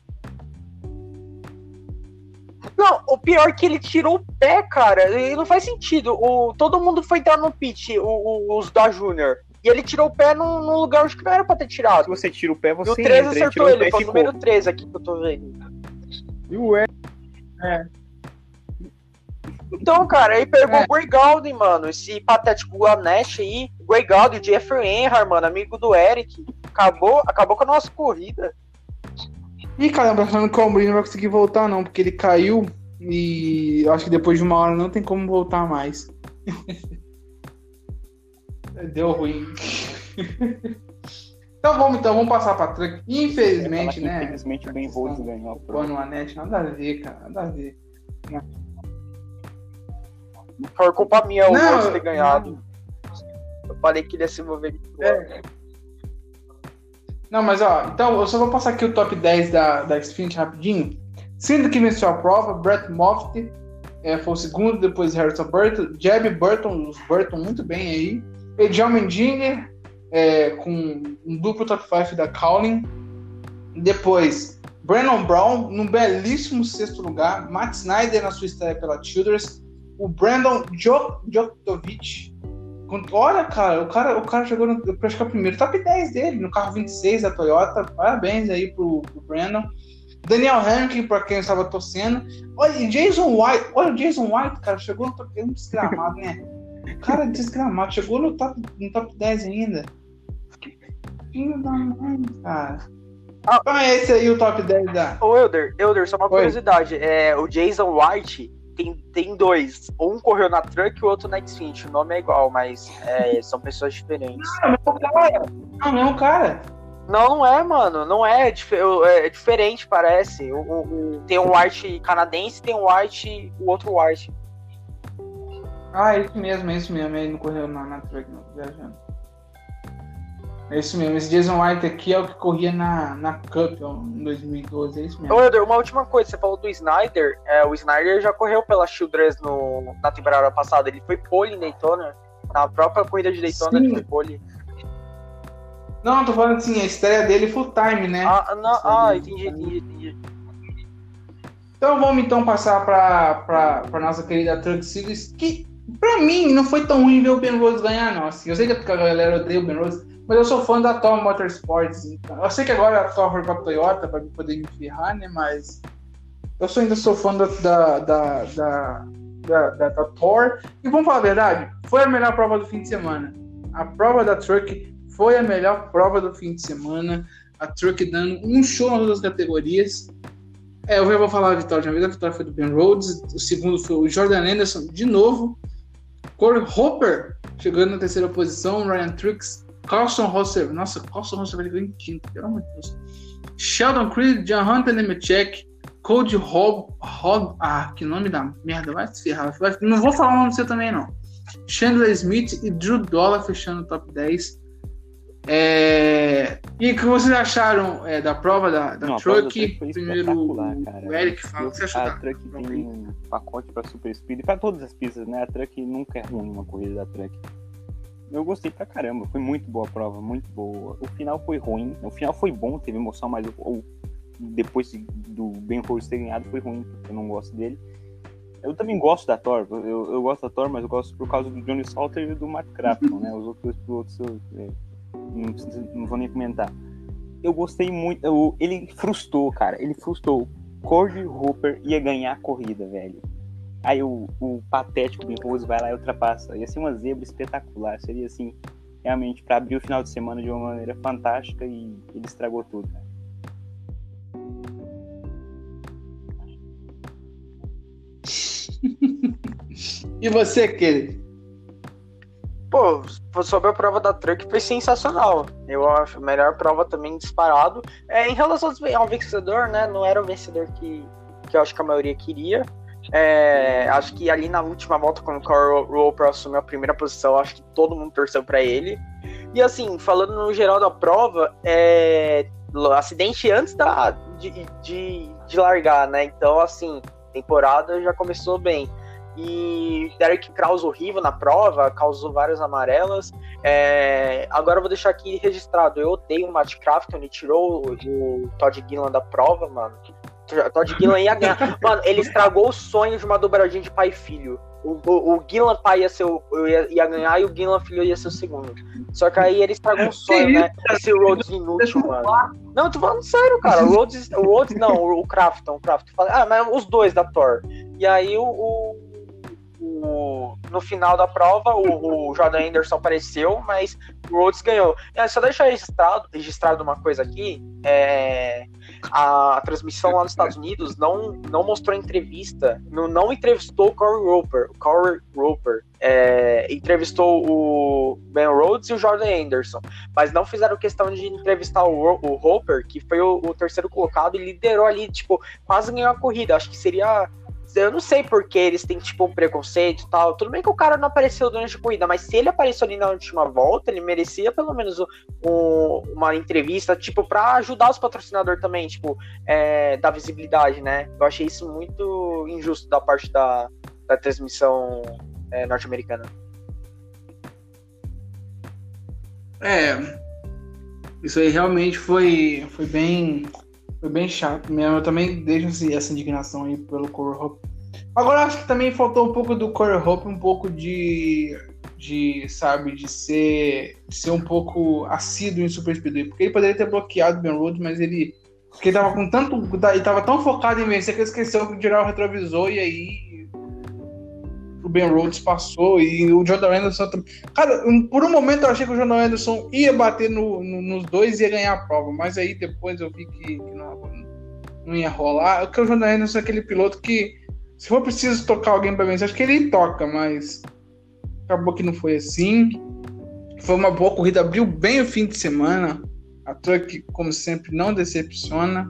Não, o pior é que ele tirou o pé, cara. E não faz sentido. O, todo mundo foi entrar no pit, o- o- os da Júnior. E ele tirou o pé num, num lugar onde não era pra ter Se tirado. você tira o pé, E o você 13 entra. Ele acertou ele, e foi o número 13 aqui que eu tô vendo. E o Eric, Então, cara, aí pegou É. o Grey mano. Esse patético Ganesh aí. Grey Jeffrey Enhar, mano, amigo do Eric. Acabou, acabou com a nossa corrida. Ih, caramba, falando que o Almeida não vai conseguir voltar, não, porque ele caiu e eu acho que depois de uma hora não tem como voltar mais. *laughs* Deu ruim. *laughs* então vamos, então, vamos passar pra truck. Infelizmente, que, né? Infelizmente o Ben Rhodes ganhou Pô, no Anete, nada a ver, cara, nada a ver. Foi culpa minha o Não, Rhodes ter ganhado. Eu falei que ele ia se mover. É. Não, mas ó, então eu só vou passar aqui o top 10 da, da Xfinity rapidinho. Sendo que venceu a prova, Brett Moffitt é, foi o segundo, depois Harrison Burton, Jeb Burton, os Burton muito bem aí. Ediel Mendinger é, com um duplo top 5 da Cowling. Depois, Brandon Brown, num belíssimo sexto lugar. Matt Snyder na sua estreia pela Childers. O Brandon Djok- Djokovic. Olha, cara, o cara, o cara chegou no. Acho que é o primeiro top 10 dele, no carro 26 da Toyota. Parabéns aí pro, pro Brandon. Daniel Hamilton, pra quem eu estava torcendo. Olha, Jason White. Olha, o Jason White, cara, chegou no top 10 desgramado, né? Cara, desgramado. Chegou no top, no top 10 ainda. Filho da mãe, cara. Ah. Então é esse aí o top 10 da. Ô, Elder, Elder, só uma Oi. curiosidade. É, o Jason White tem, tem dois. Um correu na Truck e o outro na Xfinity. O nome é igual, mas é, *laughs* são pessoas diferentes. Não, mesmo cara. Não, mesmo cara. Não, não é, mano. Não é. É, dif- é diferente, parece. O, o- o- tem um White canadense tem um White, o outro White. Ah, é isso mesmo, é isso mesmo. Ele não correu na, na truck, não, viajando. É isso mesmo. Esse Jason White aqui é o que corria na, na Cup ó, em 2012, é isso mesmo. Ô, Elder, uma última coisa. Você falou do Snyder. É, o Snyder já correu pela Childress no, na temporada passada. Ele foi pole em Daytona. Na própria corrida de Daytona, Sim. ele foi pole. Não, tô falando assim, a estreia dele full time, né? Ah, não, ah, entendi, entendi, entendi. Então vamos então passar para para nossa querida Truck Series, que pra mim não foi tão ruim ver o Ben Rhodes ganhar, não. Assim, eu sei que a galera odeia o Ben Rhodes, mas eu sou fã da Tom Motorsports. Então, eu sei que agora a Tom foi pra Toyota para poder me ferrar, né? Mas eu sou, ainda sou fã da, da, da, da, da, da- da. E vamos falar a verdade, foi a melhor prova do fim de semana. A prova da Truck foi a melhor prova do fim de semana. A Truck dando um show nas duas categorias. É, eu já vou falar a vitória de uma vez. A vitória foi do Ben Rhodes. O segundo foi o Jordan Anderson, de novo. Corey Hopper chegando na terceira posição. Ryan Truex. Carlson Rosser. Nossa, Carlson Rosser vai em quinto, pelo amor de Deus. Sheldon Creed, John Hunter Nemechek. Cody Hobb. Hobb. Ah, que nome da merda. Vai se ferrar. Vai- Não vou falar o nome do seu também, não. Chandler Smith e Drew Dollar fechando o top 10. É... E o que vocês acharam é, da prova da, da Não, Truck? Primeiro, o Eric fala. O que você achou A da Truck tem um pacote pra Super Speed pra todas as pistas, né? A Truck nunca é ruim uma corrida da Truck. Eu gostei pra caramba, foi muito boa a prova, muito boa. O final foi ruim, o final foi bom, teve emoção, mas o, depois do Ben Rhodes ter ganhado foi ruim, porque eu não gosto dele. Eu também gosto da Thor, eu, eu gosto da Thor, mas eu gosto por causa do Johnny Salter e do Mark Crafton, né? Os outros, os outros eu, é, não, não, vou nem comentar. Eu gostei muito, eu, ele frustrou, cara, ele frustrou. Cordy Hooper ia ganhar a corrida, velho. Aí o, o patético Ben Rose vai lá e ultrapassa. Ia ser uma zebra espetacular, seria assim, realmente para abrir o final de semana de uma maneira fantástica e ele estragou tudo. *laughs* e você, querido? Pô, sobre a prova da Truck foi sensacional. Eu acho a melhor prova também disparado. É, em relação ao vencedor, né? Não era o vencedor que, que eu acho que a maioria queria. É, acho que ali na última volta, quando o Carl Roper assumiu a primeira posição, acho que todo mundo torceu para ele. E assim, falando no geral da prova, é, acidente antes da, de, de, de largar, né? Então, assim, temporada já começou bem. E Derek Kraus horrível na prova, causou várias amarelas. É, agora eu vou deixar aqui registrado. Eu odeio o Matt Crafton, ele tirou o, o Todd Gillan da prova, mano. Todd Gillan ia ganhar. Mano, ele estragou o sonho de uma dobradinha de pai e filho. O, o, o Gillan pai ia, ser o, ia, ia, ganhar e o Gillan filho ia ser o segundo. Só que aí ele estragou um sonho, né? Esse Rhodes inútil, mano. Não, tô falando sério, cara. O Rhodes, o Rhodes não, o Crafton, o Crafton. Ah, mas os dois da Thor. E aí o, o o, no final da prova, o, o, Jordan Anderson apareceu, mas o Rhodes ganhou. É, só deixar registrado, registrado uma coisa aqui: é, a, transmissão lá nos Estados Unidos não, não mostrou entrevista, não, não entrevistou o Corey Roper. O Corey Roper é, entrevistou o Ben Rhodes e o Jordan Anderson, mas não fizeram questão de entrevistar o, o Roper, que foi o, o terceiro colocado e liderou ali, tipo, quase ganhou a corrida. Acho que seria eu não sei porque eles têm, tipo, um preconceito e tal. Tudo bem que o cara não apareceu durante a corrida, mas se ele apareceu ali na última volta, ele merecia pelo menos um, uma entrevista, tipo, para ajudar os patrocinadores também, tipo, é, da visibilidade, né? Eu achei isso muito injusto da parte da, da transmissão é, norte-americana. É, isso aí realmente foi, foi bem foi bem chato mesmo. Eu também deixo essa indignação aí pelo Corey Hope. Agora acho que também faltou um pouco do Corey Hope, um pouco de, de sabe, de ser, de ser um pouco assíduo em Super Speedway. Porque ele poderia ter bloqueado Ben Rhodes, mas ele. Porque ele tava com tanto. Ele tava tão focado em vencer que ele esqueceu de tirar o retrovisor e aí o Ben Rhodes passou e o Jordan Anderson. Cara, por um momento eu achei que o Jordan Anderson ia bater no, no, nos dois e ia ganhar a prova, mas aí depois eu vi que, que não, não, ia rolar. Porque o Jordan Anderson é aquele piloto que, se for preciso tocar alguém para vencer, acho que ele toca, mas acabou que não foi assim. Foi uma boa corrida, abriu bem o fim de semana. A Truck, como sempre, não decepciona.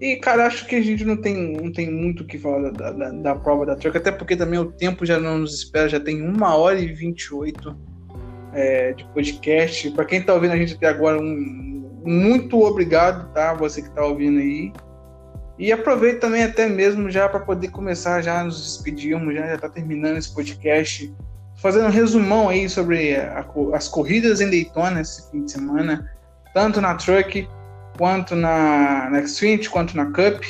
E, cara, acho que a gente não tem, não tem muito o que falar da, da, da, prova da troca, até porque também o tempo já não nos espera, já tem uma hora e 28 é, de podcast. Para quem tá ouvindo a gente até agora, um, muito obrigado, tá? Você que tá ouvindo aí. E aproveito também até mesmo já para poder começar já nos despedirmos, já, já tá terminando esse podcast, fazendo um resumão aí sobre a, as corridas em Daytona esse fim de semana, tanto na Truck quanto na, na Xfinity, quanto na Cup.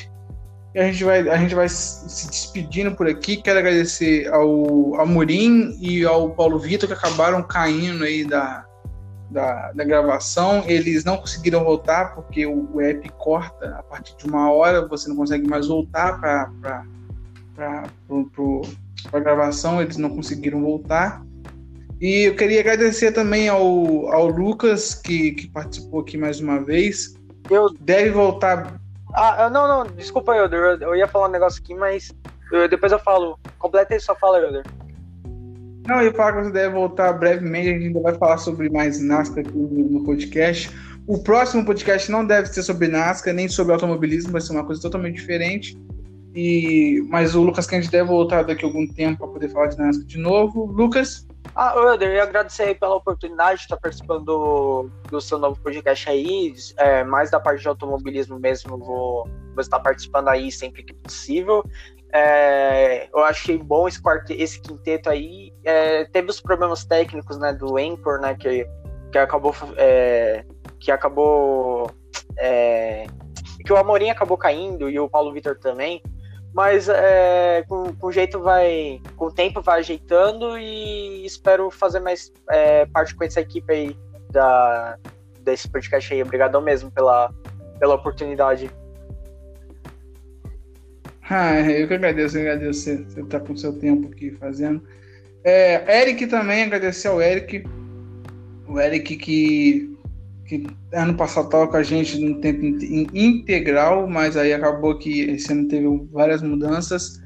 E a gente vai, a gente vai se despedindo por aqui. Quero agradecer ao Amorim e ao Paulo Vitor que acabaram caindo aí da, da, da, gravação. Eles não conseguiram voltar porque o, o app corta a partir de uma hora, você não consegue mais voltar para a gravação, eles não conseguiram voltar. E eu queria agradecer também ao, ao Lucas, que, que participou aqui mais uma vez. Eu... Deve voltar. Ah, não, não, desculpa, Elder. Eu, ia falar um negócio aqui, mas eu, depois eu falo. Completa e só fala, Elder. Não, eu ia falar que você deve voltar brevemente. A gente ainda vai falar sobre mais NASCAR aqui no podcast. O próximo podcast não deve ser sobre NASCAR, nem sobre automobilismo, vai ser uma coisa totalmente diferente. E, mas o Lucas Kennedy deve voltar daqui a algum tempo para poder falar de NASCAR de novo. Lucas? Ah, Elder, eu agradecer pela oportunidade de estar participando do, do seu novo podcast aí. É, mais da parte de automobilismo mesmo, vou, vou estar participando aí sempre que possível. É, eu achei bom esse, quarto, esse quinteto aí. É, teve os problemas técnicos né, do Anchor, né, que, que acabou. É, que acabou. É, que o Amorim acabou caindo e o Paulo Vitor também, mas é, com, com jeito vai, com o tempo vai ajeitando e espero fazer mais é, parte com essa equipe aí da, desse podcast aí. Obrigadão mesmo pela, pela oportunidade. Ah, eu que agradeço, eu agradeço você, você tá com o seu tempo aqui fazendo. É, Eric também, agradecer ao Eric. O Eric que, que ano passado estava com a gente no tempo integral, mas aí acabou que esse ano teve várias mudanças.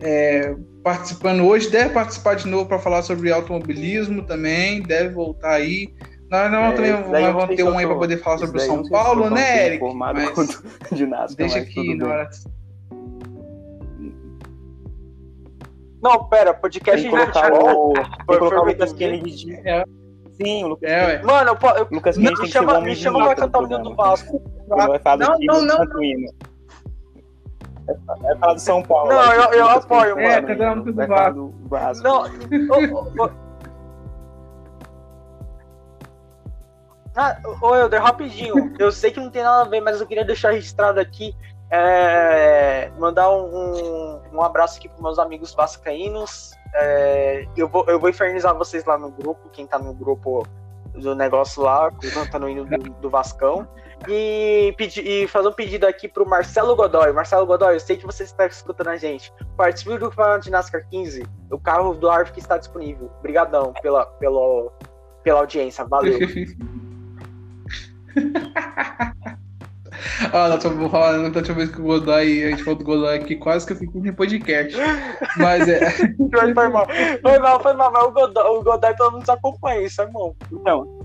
É, participando hoje, deve participar de novo para falar sobre automobilismo também, deve voltar aí. Nós não é, também vamos ter um aí para poder falar sobre o São Paulo, né, Eric? Mas *laughs* de nada, deixa aqui na hora. Não, pera, podcast de. Foi colocar o Lucas Kennedy de... É. Sim, o Lucas é, Kennedy. Mano, eu, eu, Lucas Kennedy não, tem chama, que ser me chama pra cantar o hino do Vasco. Vai falar não, do não, não, não. Vai falar do São Paulo. Não, eu, eu apoio, é, mano. um do Vai falar do Vasco. Não. Ah, ô Helder, rapidinho. Eu sei que não tem nada a ver, mas eu queria deixar registrado aqui. É, mandar um, um, um, abraço aqui para meus amigos vascaínos. É, eu, vou, eu vou infernizar vocês lá no grupo, quem tá no grupo do negócio lá, cantando o hino do, do Vascão. E, pedir, e fazer um pedido aqui pro Marcelo Godoy. Marcelo Godoy, eu sei que você está escutando a gente. Participe do campeonato de NASCAR 15. O carro do Arv que está disponível. Obrigadão pela, pela, pela audiência. Valeu. *laughs* Ah, na última, na última vez que o Godoy, a gente falou do Godoy aqui, quase que eu fiquei em podcast. Mas é. *laughs* foi mal. Foi mal, foi mal, mas o Godoy, o Godoy todo mundo acompanha, isso é bom. Então.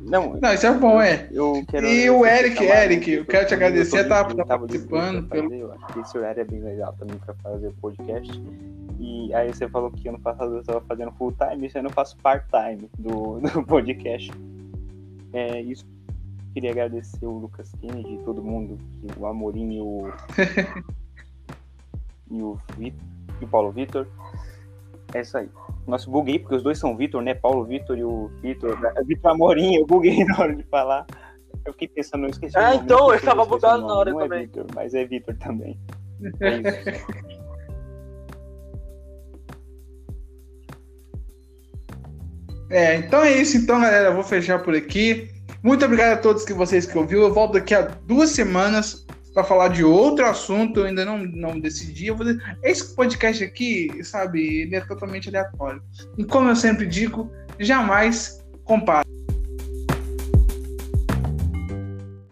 Não, não, isso é bom, é. Eu quero, e eu o Eric, Eric, eu quero te agradecer, eu tá, tá participando. Pelo... Eu acho que esse horário é bem legal também pra fazer o podcast. E aí você falou que ano passado eu estava fazendo full time, ano eu faço part time do, *laughs* do podcast. É isso queria agradecer o Lucas Kennedy e todo mundo, o Amorim e o. *laughs* e o, Vitor, e o Paulo Vitor. É isso aí. Nossa, buguei, porque os dois são Vitor, né? Paulo Vitor e o Vitor. *laughs* Vitor Amorim, eu buguei na hora de falar. Eu fiquei pensando, eu esqueci. Ah, então, eu tava bugado na hora Não também. É Victor, mas é Vitor também. *laughs* É isso. É, então é isso, então, galera. Eu vou fechar por aqui. Muito obrigado a todos que vocês que ouviram. Eu volto daqui a duas semanas para falar de outro assunto. Eu ainda não, não decidi. Eu vou esse podcast aqui, sabe, ele é totalmente aleatório. E como eu sempre digo, jamais compare.